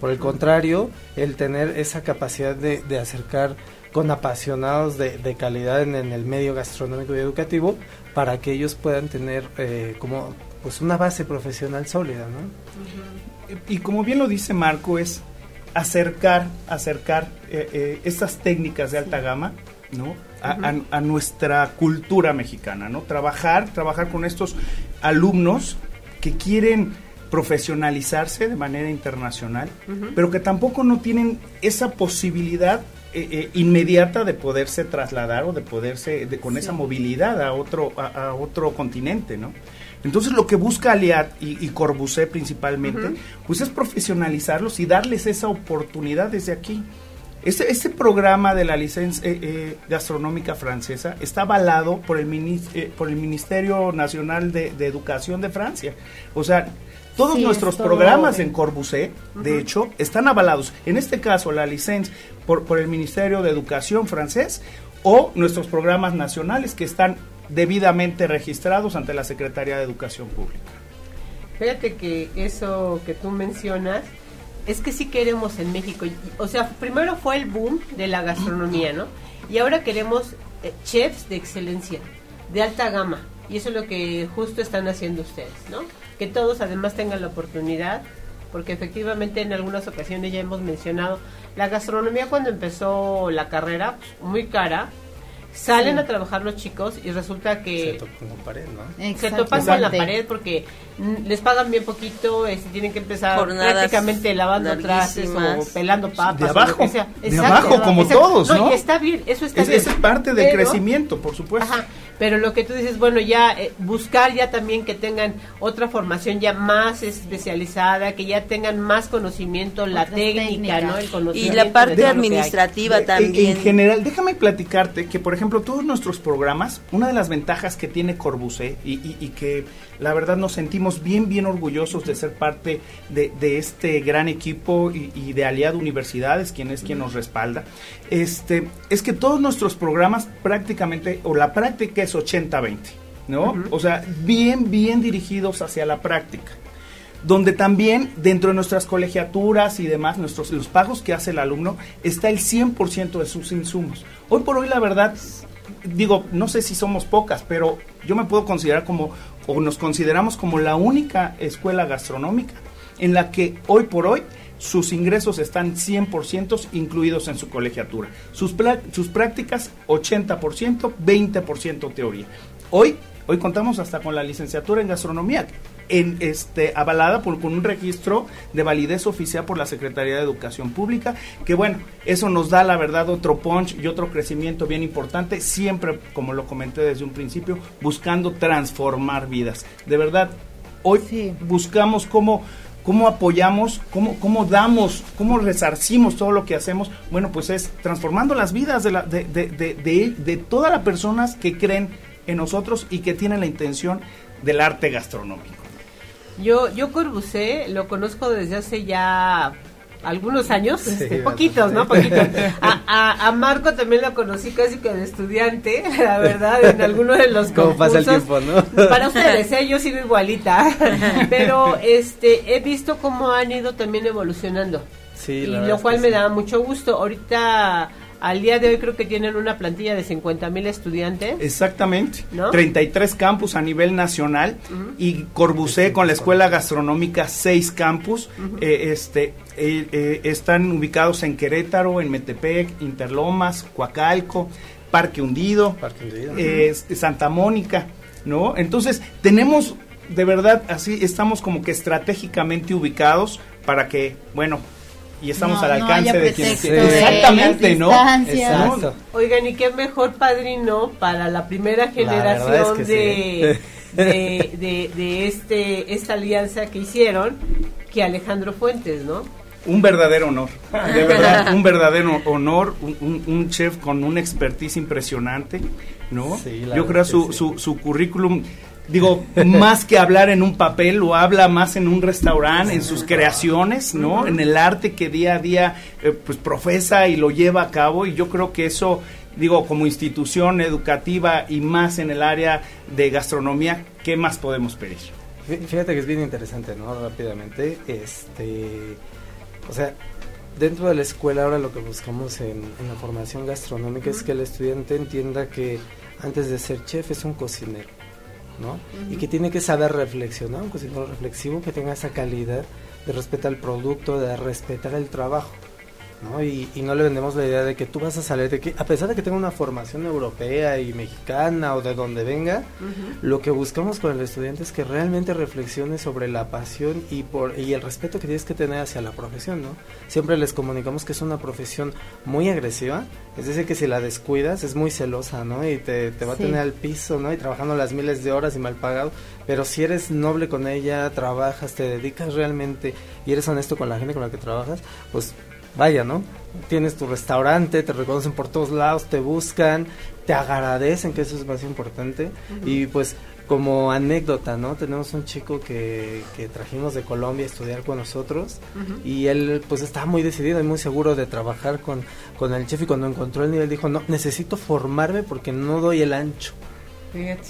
Por el contrario, el tener esa capacidad de, de acercar con apasionados de, de calidad en, en el medio gastronómico y educativo para que ellos puedan tener eh, como pues una base profesional sólida, ¿no? Y como bien lo dice Marco, es acercar, acercar eh, eh, estas técnicas de alta gama, ¿no? A, a- a nuestra cultura mexicana, ¿no? Trabajar, trabajar con estos alumnos que quieren profesionalizarse de manera internacional, pero que tampoco no tienen esa posibilidad eh, eh, inmediata de poderse trasladar o de poderse de, con esa movilidad a otro a, a otro continente, ¿no? Entonces lo que busca Aliat y, y Corbusier principalmente, pues es profesionalizarlos y darles esa oportunidad desde aquí. Este, este programa de la licencia eh, eh, gastronómica francesa está avalado por el, eh, por el Ministerio Nacional de, de Educación de Francia. O sea, todos Sí, nuestros todo programas en- en Corbusier, de hecho, están avalados. En este caso, la licencia por, por el Ministerio de Educación francés o nuestros programas nacionales que están debidamente registrados ante la Secretaría de Educación Pública. Fíjate que eso que tú mencionas es que sí queremos en México. O sea, primero fue el boom de la gastronomía, ¿no? Y ahora queremos eh, chefs de excelencia, de alta gama. Y eso es lo que justo están haciendo ustedes, ¿no? Que todos además tengan la oportunidad, porque efectivamente en algunas ocasiones ya hemos mencionado, la gastronomía cuando empezó la carrera, pues, muy cara, salen a trabajar los chicos y resulta que Se tocan con pared, ¿no? se topan con la pared porque les pagan bien poquito, este, tienen que empezar Jornadas prácticamente lavando trastes o pelando papas. De o lo abajo, que sea. de abajo, como todos, ¿no? y está bien, eso está Es, bien. esa es parte del Pero- crecimiento, por supuesto. Ajá, pero lo que tú dices, bueno, ya eh, buscar ya también que tengan otra formación ya más especializada, que ya tengan más conocimiento, la Otras técnica, técnicas. ¿no? El Y conocimiento. la de parte administrativa En- también. En general, déjame platicarte que, por ejemplo, todos nuestros programas, una de las ventajas que tiene Corbusier y, y- y que la verdad nos sentimos bien, bien orgullosos de ser parte de, de este gran equipo y, y de Aliado Universidades, quien es quien nos respalda, este, es que todos nuestros programas prácticamente, o la práctica es 80-20, ¿no? O sea, bien, bien dirigidos hacia la práctica donde también dentro de nuestras colegiaturas y demás, nuestros los pagos que hace el alumno, está el 100% de sus insumos. Hoy por hoy la verdad, digo, no sé si somos pocas, pero yo me puedo considerar como, o nos consideramos como la única escuela gastronómica en la que hoy por hoy sus ingresos están 100% incluidos en su colegiatura. Sus, sus prácticas 80%, 20% teoría. Hoy, hoy contamos hasta con la licenciatura en gastronomía, en este avalada por con un registro de validez oficial por la Secretaría de Educación Pública, que bueno, eso nos da la verdad otro punch y otro crecimiento bien importante, siempre como lo comenté desde un principio, buscando transformar vidas. De verdad, hoy Sí. buscamos cómo cómo apoyamos, cómo, cómo damos, cómo resarcimos todo lo que hacemos. Bueno, pues es transformando las vidas de, la, de, de, de, de- todas las personas que creen en nosotros y que tienen la intención del arte gastronómico. Yo, yo Corbusier lo conozco desde hace ya algunos años, Sí, este, poquitos, ¿no? Poquitos. A, a- a Marco también lo conocí casi que de estudiante, (laughs) la verdad, en alguno de los ¿Cómo pasa el tiempo, no? Para ustedes, ¿eh? yo sigo igualita, (laughs) pero este he visto cómo han ido también evolucionando. Sí, y lo cual me sí. da mucho gusto. Ahorita, al día de hoy, creo que tienen una plantilla de 50 mil estudiantes. Exactamente. ¿No? 33 campus a nivel nacional y Corbusier con la Escuela Gastronómica 6 campus. eh, este, eh, eh, están ubicados en Querétaro, en Metepec, Interlomas, Coacalco, Parque Hundido, Parque Hundido. eh, Santa Mónica, ¿no? Entonces, tenemos de verdad así, estamos como que estratégicamente ubicados para que, bueno, y estamos No, al no alcance haya de quienes... Exactamente, ¿no? ¿no? Exacto. Oigan, y qué mejor padrino para la primera generación es que de, sí. de, (laughs) de, de este esta alianza que hicieron que Alejandro Fuentes, ¿no? Un verdadero honor, de verdad, (laughs) un verdadero honor, un, un- un chef con una expertise impresionante, ¿no? Sí, la Yo creo su, sí. su, su currículum, digo, (laughs) más que hablar en un papel, lo habla más en un restaurante, en sus creaciones, ¿no? En el arte que día a día, eh, pues, profesa y lo lleva a cabo, y yo creo que eso, digo, como institución educativa y más en el área de gastronomía, ¿qué más podemos pedir? Fí- Fíjate que es bien interesante, ¿no? Rápidamente, este, o sea, dentro de la escuela ahora lo que buscamos en, en la formación gastronómica es que el estudiante entienda que antes de ser chef es un cocinero, ¿no? Y que tiene que saber reflexionar, un cocinero reflexivo que tenga esa calidad de respetar el producto, de respetar el trabajo. ¿No? Y, y no le vendemos la idea de que tú vas a salir de que, a pesar de que tenga una formación europea y mexicana o de donde venga, lo que buscamos con el estudiante es que realmente reflexione sobre la pasión y por y el respeto que tienes que tener hacia la profesión, ¿no? Siempre les comunicamos que es una profesión muy agresiva, es decir, que si la descuidas es muy celosa, ¿no? Y te, te va Sí. a tener al piso, ¿no? Y trabajando las miles de horas y mal pagado, pero si eres noble con ella, trabajas, te dedicas realmente y eres honesto con la gente con la que trabajas, pues vaya, ¿no? Tienes tu restaurante, te reconocen por todos lados, te buscan, te agradecen, que eso es más importante. Y pues como anécdota, ¿no? Tenemos un chico que, que trajimos de Colombia a estudiar con nosotros y él pues estaba muy decidido y muy seguro de trabajar con, con el chef y cuando encontró el nivel dijo, no, necesito formarme porque no doy el ancho.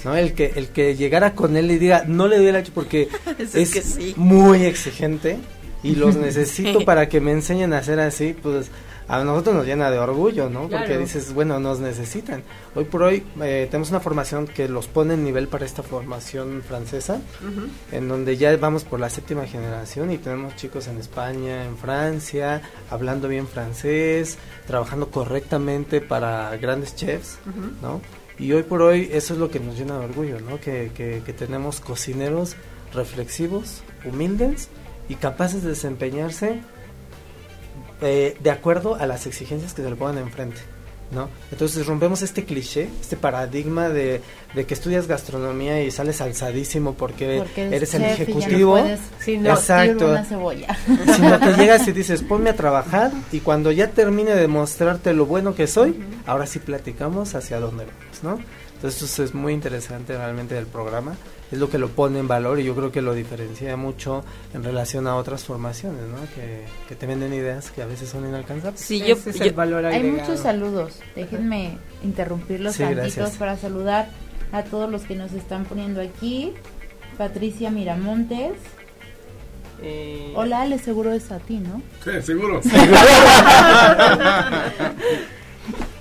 ¿no? El que el que llegara con él y diga, no le doy el ancho porque (laughs) Es es que sí. muy exigente y los (laughs) necesito para que me enseñen a hacer así, pues a nosotros nos llena de orgullo, ¿no? Porque dices, bueno, nos necesitan. Hoy por hoy eh, tenemos una formación que los pone en nivel para esta formación francesa, en donde ya vamos por la séptima generación y tenemos chicos en España, en Francia, hablando bien francés, trabajando correctamente para grandes chefs. ¿no? Y hoy por hoy eso es lo que nos llena de orgullo, ¿no? Que, que, que tenemos cocineros reflexivos, humildes y capaces de desempeñarse eh, de acuerdo a las exigencias que se le pongan enfrente, ¿no? Entonces rompemos este cliché, este paradigma de, de que estudias gastronomía y sales alzadísimo porque, Porque eres el ya no ejecutivo. puedes Sí, no, Exacto. una cebolla. sino que (laughs) llegas y dices, ponme a trabajar y cuando ya termine de mostrarte lo bueno que soy, ahora sí platicamos hacia dónde vamos, ¿no? Entonces eso es muy interesante realmente del programa, es lo que lo pone en valor y yo creo que lo diferencia mucho en relación a otras formaciones, ¿no? Que, que te venden ideas que a veces son inalcanzables. Sí, yo, Ese es yo- el valor Hay muchos saludos. Déjenme interrumpirlos Sí, tantitos gracias. para saludar a todos los que nos están poniendo aquí. Patricia Miramontes. Eh, Hola, Ale, seguro es a ti, ¿no? Sí, seguro. (laughs)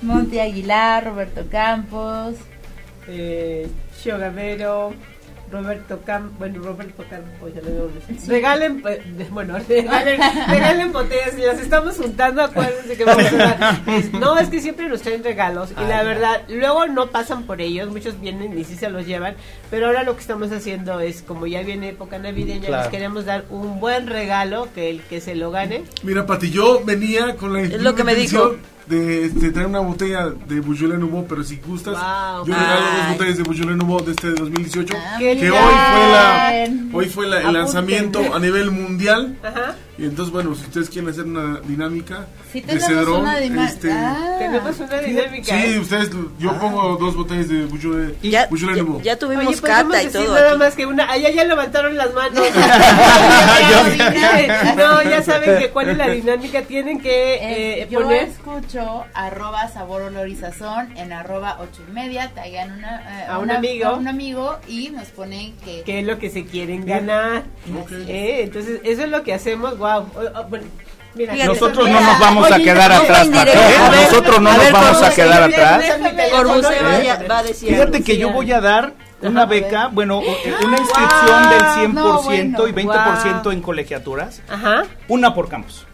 Monte Aguilar, Roberto Campos. eh, Chio Gamero, Roberto Campos, bueno, Roberto Campos, ya le veo un- Regalen, eh, bueno, (laughs) regalen, regalen botellas, si las estamos juntando, acuérdense que vamos a dar. No, es que siempre nos traen regalos y la verdad, luego no pasan por ellos, muchos vienen y sí se los llevan, pero ahora lo que estamos haciendo es, como ya viene época navideña, Claro. les queremos dar un buen regalo, que el que se lo gane. Mira, Pati, yo venía con la Es lo que me intención dijo. De este, traer una botella de Beaujolais Nouveau, pero si gustas, Wow. yo regalo dos botellas de Beaujolais Nouveau de este de 2018, Ah, que hoy fue la hoy fue la- el lanzamiento a nivel mundial. Ajá. Y entonces, bueno, si ustedes quieren hacer una dinámica Sí de tenemos cedrón, una este, Ah. Tenemos una dinámica. sí, ¿eh? ustedes, yo pongo dos botellas de Beaujolais, ya, Beaujolais ya, ya tuvimos Oye, cata y decir todo. nada aquí. más que una. Allá ya levantaron las manos. (laughs) no, ya saben que cuál es la dinámica. Tienen que Eh, eh, yo poner. escucho arroba sabor olor y sazón en arroba ocho y media, taggan una, eh, A un amigo. a un amigo y nos ponen que, qué es lo que se quieren ganar. Eh, Entonces, eso es lo que hacemos. Wow. mira, Fíjate, Nosotros no nos vamos a quedar atrás. Paco, ¿eh? Nosotros no nos vamos a quedar atrás. Fíjate que yo voy a dar una beca, bueno, eh, una inscripción del 100% y no, 20% wow. en colegiaturas, Ajá. una por campus.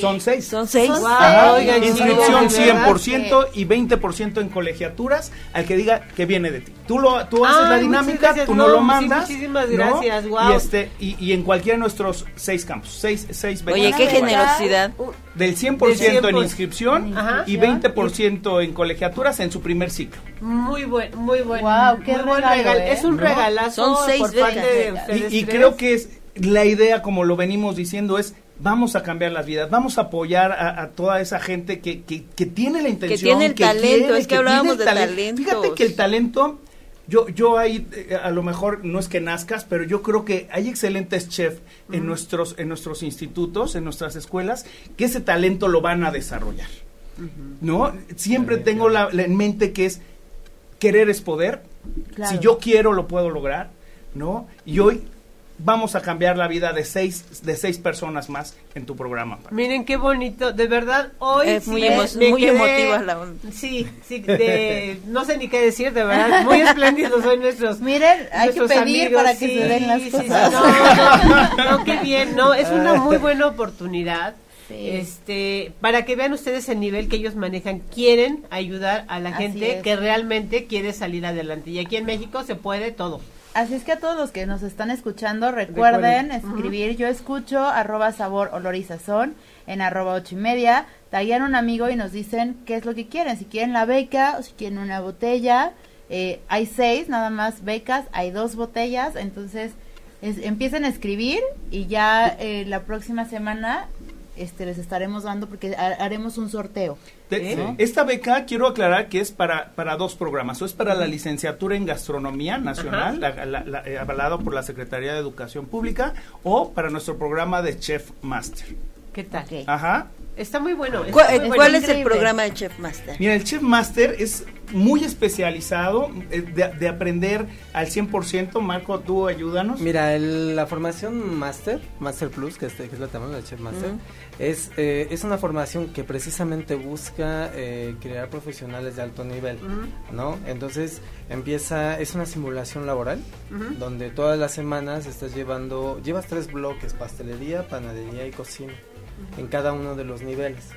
Son seis. Son seis. Son Wow, seis. oigan, Inscripción sí, ¿de verdad? 100% y 20% en colegiaturas al que diga que viene de ti. Tú lo tú haces Ah, la dinámica, gracias. tú no, No, lo sí, mandas. muchísimas ¿no? gracias, guau. Y este y, y en cualquiera de nuestros seis campos, seis seis. Oye, qué generosidad. del 100% Del 100%. en inscripción Ajá. y 20% en colegiaturas en su primer ciclo. Muy buen, muy buen. Guau, qué muy buen regalo, ¿eh? Es un ¿No? regalazo Son seis por parte de Y, y creo que es la idea, como lo venimos diciendo, es vamos a cambiar las vidas, vamos a apoyar a, a toda esa gente que, que, que tiene la intención, tiene el talento, quiere, es que hablábamos de talento. talentos. Fíjate que el talento, yo, yo ahí, eh, a lo mejor no es que nazcas, pero yo creo que hay excelentes chefs en, nuestros, en nuestros institutos, en nuestras escuelas, que ese talento lo van a desarrollar. ¿No? Siempre tengo la, la en mente que es querer es poder. Claro. Si yo quiero, lo puedo lograr, ¿no? Y hoy vamos a cambiar la vida de seis, de seis personas más en tu programa. Pati. Miren qué bonito, de verdad, hoy Es sí muy emo- me muy quedé- emotiva la onda. Sí, sí, de- (laughs) no sé ni qué decir, de verdad, muy espléndidos hoy nuestros Miren, hay que pedir amigos, para que sí, se den las sí, cosas. sí, no, no, no, qué bien, no, es una muy (laughs) buena oportunidad. Sí. Este, para que vean ustedes el nivel que ellos manejan, quieren ayudar a la Así gente es. que realmente quiere salir adelante. Y aquí en México se puede todo. Así es que a todos los que nos están escuchando, recuerden, Recuerden. escribir yo escucho arroba sabor olor y sazón en arroba ocho y media, taguean a un amigo y nos dicen qué es lo que quieren, si quieren la beca o si quieren una botella, eh, hay seis nada más becas, hay dos botellas, entonces es- empiecen a escribir y ya eh, la próxima semana este les estaremos dando porque ha- haremos un sorteo. De- ¿Eh? Esta beca quiero aclarar que es para, para dos programas. O es para la licenciatura en gastronomía nacional, la- la- la- eh, avalado por la Secretaría de Educación Pública, o para nuestro programa de Chef Master. ¿Qué tal? Ajá. Está muy bueno. está ¿Cuál, muy eh, bueno. cuál es el programa de Chef Master? Mira, el Chef Master es muy especializado eh, de, de aprender al 100%. Marco, tú ayúdanos. Mira, el- la formación Master, Master Plus, que es, que es la llamamos la Chef Master, es, eh, es una formación que precisamente busca eh, crear profesionales de alto nivel. ¿no? Entonces empieza, es una simulación laboral, donde todas las semanas estás llevando, llevas tres bloques, pastelería, panadería y cocina, en cada uno de los niveles.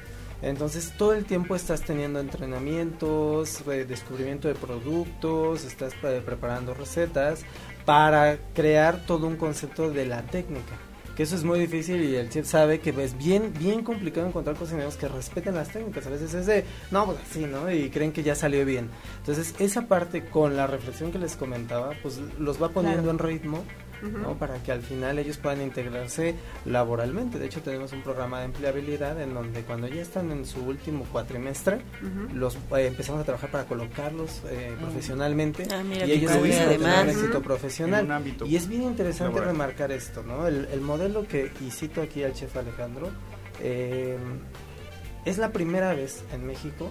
Entonces todo el tiempo estás teniendo entrenamientos, eh, descubrimiento de productos, estás eh, preparando recetas para crear todo un concepto de la técnica. Que eso es muy difícil y el chef sabe que es bien, bien complicado encontrar cocineros que respeten las técnicas. A veces es de, no, pues así, ¿no? Y creen que ya salió bien. Entonces esa parte con la reflexión que les comentaba, pues los va poniendo en ritmo ¿no? Para que al final ellos puedan integrarse laboralmente. De hecho, tenemos un programa de empleabilidad en donde cuando ya están en su último cuatrimestre, los eh, empezamos a trabajar para colocarlos eh, profesionalmente Ah, mira y ellos padre, empiezan a tener un además. éxito profesional. ámbito Y es bien interesante laboral. remarcar esto, ¿no? El, el modelo que, y cito aquí al chef Alejandro, eh, es la primera vez en México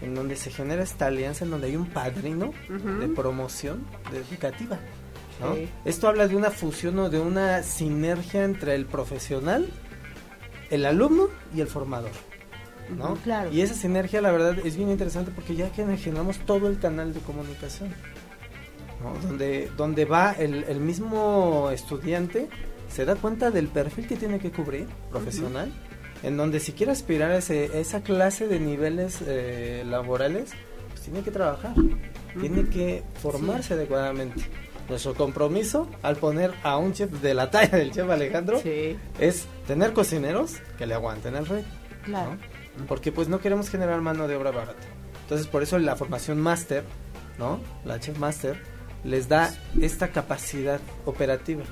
en donde se genera esta alianza, en donde hay un padrino de promoción de educativa. ¿No? Sí. Esto habla de una fusión o de una sinergia entre el profesional, el alumno y el formador. ¿no? Claro. Y esa sinergia, la verdad, es bien interesante porque ya que generamos todo el canal de comunicación, ¿no? donde, donde va el, el mismo estudiante, se da cuenta del perfil que tiene que cubrir, profesional, en donde si quiere aspirar a, ese- a esa clase de niveles eh, laborales, pues tiene que trabajar, tiene que formarse adecuadamente. Nuestro compromiso al poner a un chef de la talla del chef Alejandro Sí. es tener cocineros que le aguanten el rey. Claro. ¿no? Porque pues no queremos generar mano de obra barata. Entonces por eso la formación máster, ¿no? La chef máster les da esta capacidad operativa.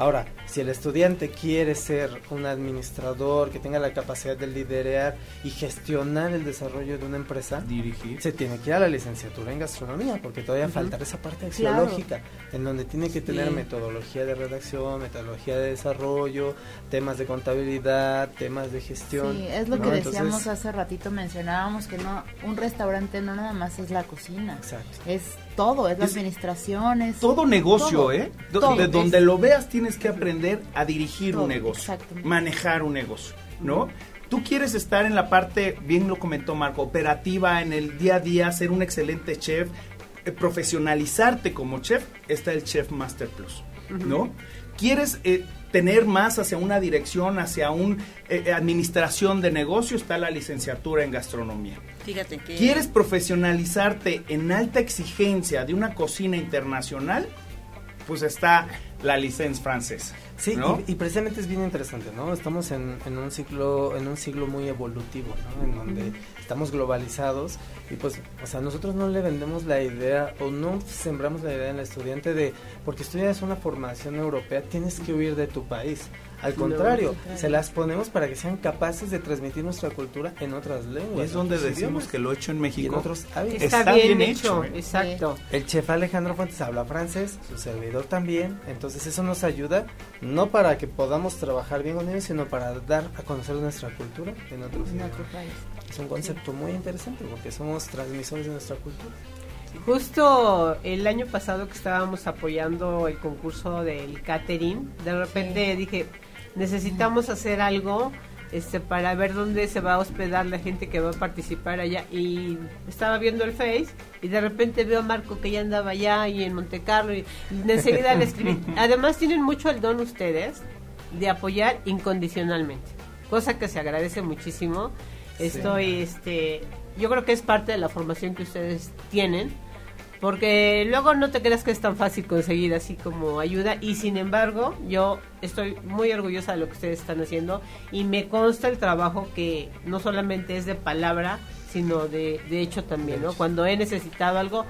Ahora, si el estudiante quiere ser un administrador que tenga la capacidad de liderar y gestionar el desarrollo de una empresa, Dirigir. se tiene que ir a la licenciatura en gastronomía, porque todavía falta esa parte Claro. axiológica, en donde tiene que tener Sí. metodología de redacción, metodología de desarrollo, temas de contabilidad, temas de gestión. Sí, es lo ¿no? que Entonces, decíamos hace ratito, mencionábamos que no un restaurante no nada más es la cocina, Exacto. es todo, es la Es administración, es Todo negocio, todo, ¿eh? Do- todo. de donde lo veas tienes que aprender a dirigir Todo, un negocio, manejar un negocio, ¿no? Tú quieres estar en la parte, bien lo comentó Marco, operativa, en el día a día, ser un excelente chef, eh, profesionalizarte como chef, está el Chef Master Plus, ¿no? ¿Quieres eh, tener más hacia una dirección, hacia una administración de negocio? Está la licenciatura en gastronomía. Fíjate que... ¿Quieres profesionalizarte en alta exigencia de una cocina internacional? Pues está la licencia francesa. Sí, ¿no? y, y precisamente es bien interesante, ¿no? Estamos en, en un ciclo, en un siglo muy evolutivo, ¿no? En donde estamos globalizados y pues, o sea, nosotros no le vendemos la idea o no sembramos la idea en el estudiante de porque estudias una formación europea tienes que huir de tu país. Al contrario, se las ponemos para que sean capaces de transmitir nuestra cultura en otras lenguas. es donde decimos idiomas que lo hecho en México. otros hábitos. Está, Está bien, bien hecho, hecho, ¿eh? exacto. El chef Alejandro Fuentes habla francés, su servidor también, entonces eso nos ayuda no para que podamos trabajar bien con ellos, sino para dar a conocer nuestra cultura en otros en idiomas. otro país. Es un concepto muy interesante porque somos transmisores de nuestra cultura. Justo el año pasado que estábamos apoyando el concurso del catering, de repente dije, necesitamos hacer algo este para ver dónde se va a hospedar la gente que va a participar allá y estaba viendo el Face y de repente veo a Marco que ya andaba allá y en Monte Carlo y de enseguida le escribí. (laughs) Además tienen mucho el don ustedes de apoyar incondicionalmente, cosa que se agradece muchísimo. Estoy este yo creo que es parte de la formación que ustedes tienen porque luego no te creas que es tan fácil conseguir así como ayuda y sin embargo yo estoy muy orgullosa de lo que ustedes están haciendo y me consta el trabajo que no solamente es de palabra sino de, de hecho también, ¿no? Cuando he necesitado algo,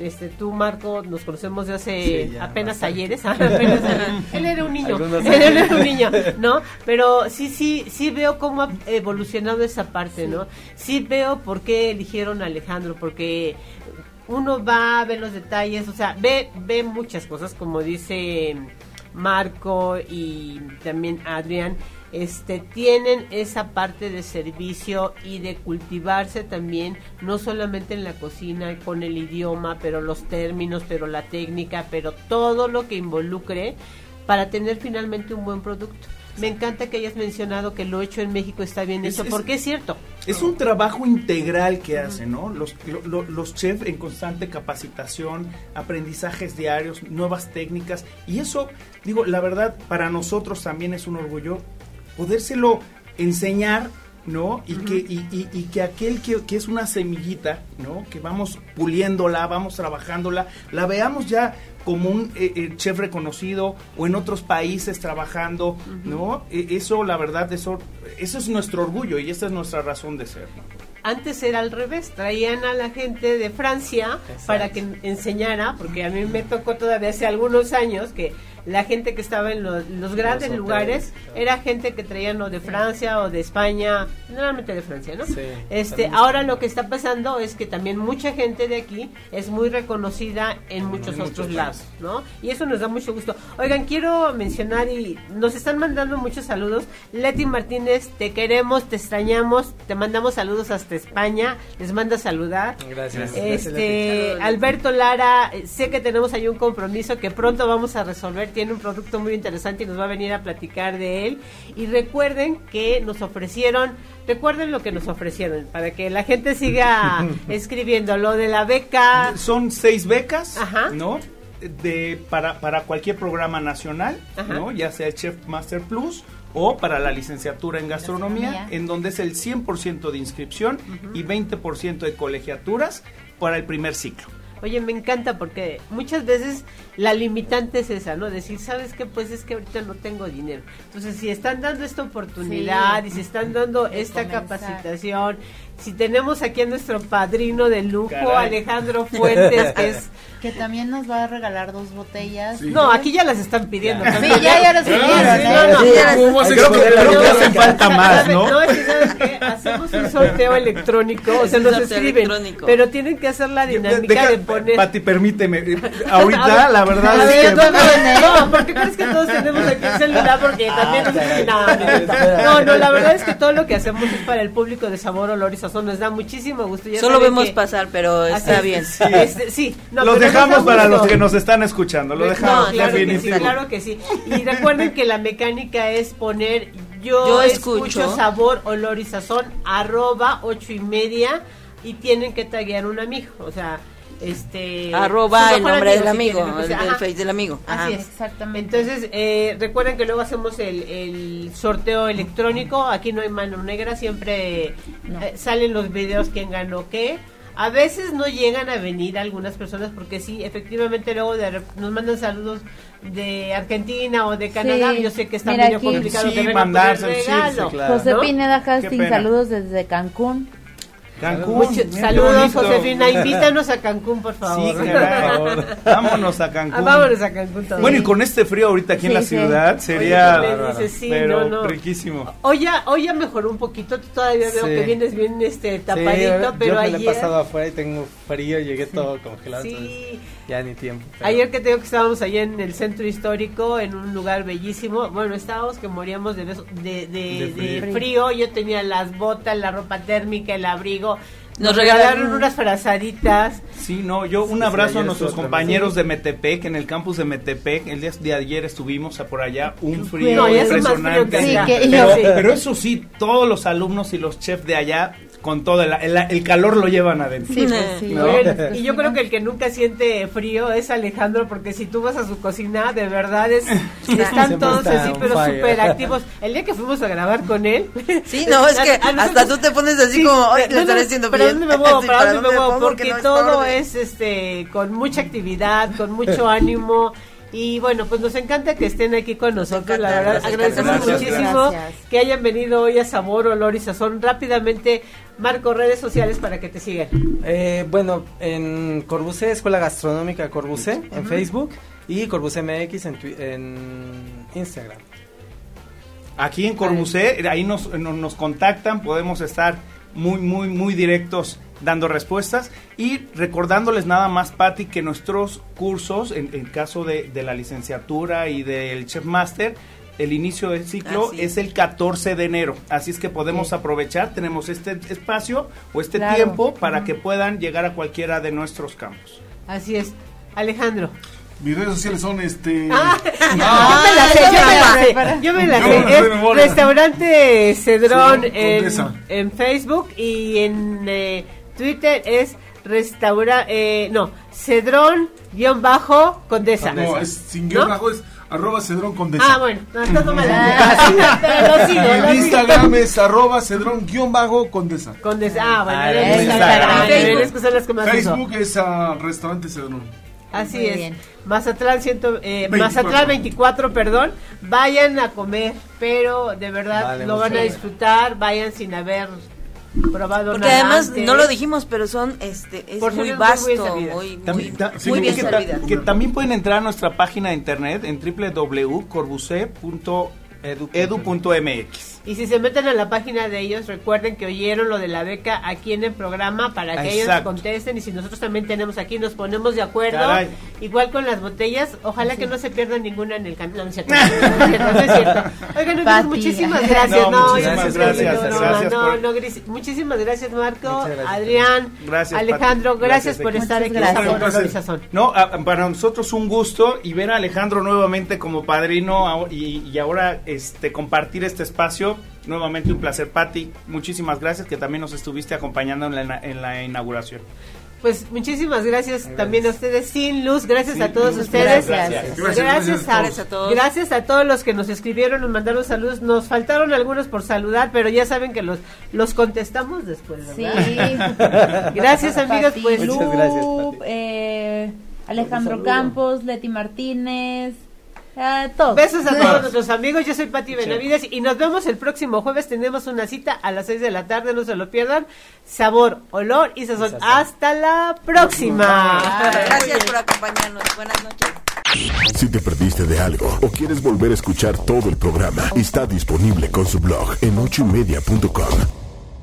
este tú Marco nos conocemos de hace Sí, apenas bastante. ayeres (laughs) apenas (laughs) él era un niño Algunos (laughs) él años. era un niño no pero sí sí sí veo cómo ha evolucionado esa parte no sí veo por qué eligieron a Alejandro porque uno va a ver los detalles o sea ve ve muchas cosas como dice Marco y también Adrián este tienen esa parte de servicio y de cultivarse también no solamente en la cocina con el idioma pero los términos pero la técnica pero todo lo que involucre para tener finalmente un buen producto me encanta que hayas mencionado que lo hecho en México está bien hecho es- porque es cierto Es un trabajo integral que hacen, ¿no? Los, lo- los chefs en constante capacitación, aprendizajes diarios, nuevas técnicas. Y eso, digo, la verdad, para nosotros también es un orgullo podérselo enseñar, ¿no? Y, que, y, y- y que aquel que, que es una semillita, ¿no? Que vamos puliéndola, vamos trabajándola, la veamos ya como un eh, eh, chef reconocido o en otros países trabajando, ¿no? E- eso, la verdad, eso, eso es nuestro orgullo y esa es nuestra razón de ser. ¿no? Antes era al revés, traían a la gente de Francia para que enseñara, porque a mí me tocó todavía hace algunos años que la gente que estaba en los, los grandes hoteles, lugares claro. era gente que traían o de Francia o de España, generalmente de Francia, ¿no? Sí, este, ahora lo que está pasando es que también mucha gente de aquí es muy reconocida en muchos otros lados, ¿no? Y eso nos da mucho gusto. Oigan, quiero mencionar y nos están mandando muchos saludos. Leti Martínez, te queremos, te extrañamos, te mandamos saludos hasta España, les manda saludar. Gracias. Este, Alberto Lara, eh, sé que tenemos ahí un compromiso que pronto vamos a resolver, tiene un producto muy interesante y nos va a venir a platicar de él. Y recuerden que nos ofrecieron, recuerden lo que nos ofrecieron, para que la gente siga (laughs) escribiendo, lo de la beca. Son seis becas, Ajá. ¿no? De, para, para cualquier programa nacional, Ajá. ¿no? Ya sea el Chef Master Plus o para la licenciatura en gastronomía, Gastronomía. en donde es el 100% de inscripción y 20% de colegiaturas para el primer ciclo. Oye, me encanta porque muchas veces la limitante es esa, ¿no? Decir, ¿sabes qué? Pues es que ahorita no tengo dinero. Entonces, si están dando esta oportunidad Sí. y si están dando esta comenzar. capacitación, si tenemos aquí a nuestro padrino de lujo, Caray. Alejandro Fuentes, que es... (laughs) Que también nos va a regalar dos botellas. No, aquí ya las están pidiendo. Sí, ya, ya pidieron, ¿eh? las- ¿Cómo vas a Creo que, exponer la creo que boca? hace falta más, ¿no? No, sí, ¿sabes qué? Hacemos un sorteo electrónico, o sea, nos escriben, pero tienen que hacer la dinámica Deja- de poner... Pati, permíteme. eh, (laughs) Ahorita, la verdad A es ver, que... no, no, (laughs) no, ¿por qué crees que todos tenemos aquí el celular? Porque también no, no, no, la verdad es que todo lo que hacemos es para el público de sabor, olor y sazón. Nos da muchísimo gusto. Ya Solo vemos que- pasar, pero está es. bien. Sí, este, sí, no, los dejamos para los que nos están escuchando. Lo No, dejamos, claro que sí, claro que sí. Y recuerden que la mecánica es poner yo, Yo escucho, escucho. sabor, olor y sazón, arroba ocho y media y tienen que taguear un amigo. O sea, este... Arroba el nombre del si amigo, quieren, pues, el del ajá. face del amigo. Ajá. Así es. Exactamente. Entonces, eh, recuerden que luego hacemos el, el sorteo electrónico. Aquí no hay mano negra, siempre No. eh, salen los videos quién ganó qué. A veces no llegan a venir algunas personas porque sí, efectivamente luego de nos mandan saludos de Argentina o de Canadá. Sí. Yo sé que está Mira medio aquí. complicado Sí, el mandarse, sí, regalo. sí, claro. José ¿no? Pineda pena. saludos desde Cancún. Cancún. Mucho- saludos. Josefina. (laughs) Invítanos a Cancún, por favor. Sí, caray. Vámonos a Cancún. Ah, vámonos a Cancún todos. Bueno, y con este frío ahorita aquí en la sí. ciudad sería Oye, sí, pero no, no. riquísimo. Hoy ya, hoy ya mejoró un poquito, todavía veo que vienes bien este Sí, tapadito, yo pero me la he ayer, pasado afuera y tengo frío, llegué todo congelado, entonces sí, ya ni tiempo. pero- ayer que te digo que estábamos allá en el centro histórico, en un lugar bellísimo, bueno, estábamos que moríamos de, beso- de, de- De de frío. yo tenía las botas, la ropa térmica, el abrigo, Nos Nos regalaron regalaron unas frazaditas. Sí, no, yo un Sí, abrazo sí, a nuestros compañeros de Metepec, en el campus de Metepec. El día de ayer estuvimos a por allá, un frío No, impresionante. que Sí, acá. que- pero, Sí. pero eso sí, todos los alumnos y los chefs de allá, con todo el, el- el calor lo llevan adentro. Sí, pues sí. ¿No? Bueno, (laughs) y yo creo que el que nunca siente frío es Alejandro, porque si tú vas a su cocina, de verdad es, están Siempre todos está así, pero súper activos. El día que fuimos a grabar con él. Sí, no, es (laughs) que a- a hasta tú te pones así Sí, como, ay, no, le estaré haciendo ¿para bien. dónde me muevo? (laughs) Sí, ¿Para dónde me muevo? Porque no todo es este con mucha actividad, con mucho ánimo. Y bueno, pues nos encanta que estén aquí con nosotros, la verdad. Agradecemos muchísimo Gracias. que hayan venido hoy a Sabor, Olor y Sazón. Rápidamente, Marco, redes sociales para que te sigan. Eh, bueno, en Corbusé, Escuela Gastronómica Corbusé, en Facebook, y Corbusé MX en, en Instagram. Aquí en Corbusé, ahí nos, no- nos contactan, podemos estar muy, muy, muy directos dando respuestas y recordándoles nada más, Patti, que nuestros cursos, en el caso de, de la licenciatura y del Chef Master, el inicio del ciclo Así es es. el 14 de enero, así es que podemos aprovechar, tenemos este espacio o este Claro. tiempo para que puedan llegar a cualquiera de nuestros campos. Así es. Alejandro. Mis redes sociales son este. (laughs) Ah, Ah, yo me la sé, yo me la sé, para- yo me la Yo sé. me la sé de Es memoria. restaurante Cedrón Cedrón en, Condesa. en Facebook y en eh, Twitter es restaura eh, no Cedrón guion bajo Condesa. No, es sin guion ¿No? bajo, es arroba cedrón condesa. Ah, bueno, no, entonces no (laughs) (laughs) sigo. Instagram es arroba cedrón guion bajo condesa. Condesa. Ah, bueno, Ah, en Instagram. Instagram. Facebook. Es. Facebook es a restaurante cedrón. Así Muy es. bien. Mazatlán, ciento, eh, 24. Mazatlán 24, perdón. Vayan a comer, pero de verdad Vale lo van a disfrutar. Vayan sin haber probado Porque nada además, antes. no lo dijimos, pero son, este, es Por muy vasto, muy, muy, También, ta- sí, muy como bien que, que ta- servidas. que también pueden entrar a nuestra página de internet en www.corbusé.edu.mx. Y si se meten a la página de ellos, recuerden que oyeron lo de la beca aquí en el programa para que ellos contesten. Y si nosotros también tenemos aquí, nos ponemos de acuerdo. Caray. Igual con las botellas, ojalá que no se pierdan ninguna en el camino. No, no es cierto. (laughs) No es cierto, no es cierto. Oigan, entonces, Pati. muchísimas gracias. No, No, muchísimas yo- gracias, no, no, gracias no, por- no, gris- muchísimas gracias, Marco, gracias. Adrián, Gracias, Alejandro. Gracias, Gracias, por estar aquí. No, para nosotros un gusto y ver a Alejandro nuevamente como padrino y, y ahora este compartir este espacio. Nuevamente un placer, Patti. Muchísimas gracias que también nos estuviste acompañando en la, en la inauguración. Pues muchísimas gracias también a ustedes, Sin Luz, gracias a todos Luz, ustedes. gracias. Gracias, Gracias, a, gracias a todos. gracias a todos los que nos escribieron, nos mandaron saludos. Nos faltaron algunos por saludar, pero ya saben que los los contestamos después, Sí. (laughs) Gracias, amigos, pues Muchas Lu, gracias, Pati. eh, Alejandro. Campos, Leti Martínez, todos. Besos a todos nuestros amigos, yo soy Pati Benavides y nos vemos el próximo jueves. Tenemos una cita a las 6 de la tarde, no se lo pierdan. Sabor, olor y sazón. sazón. Hasta la próxima. Gracias por acompañarnos. Buenas noches. Si te perdiste de algo o quieres volver a escuchar todo el programa, está disponible con su blog en ochoymedia.com.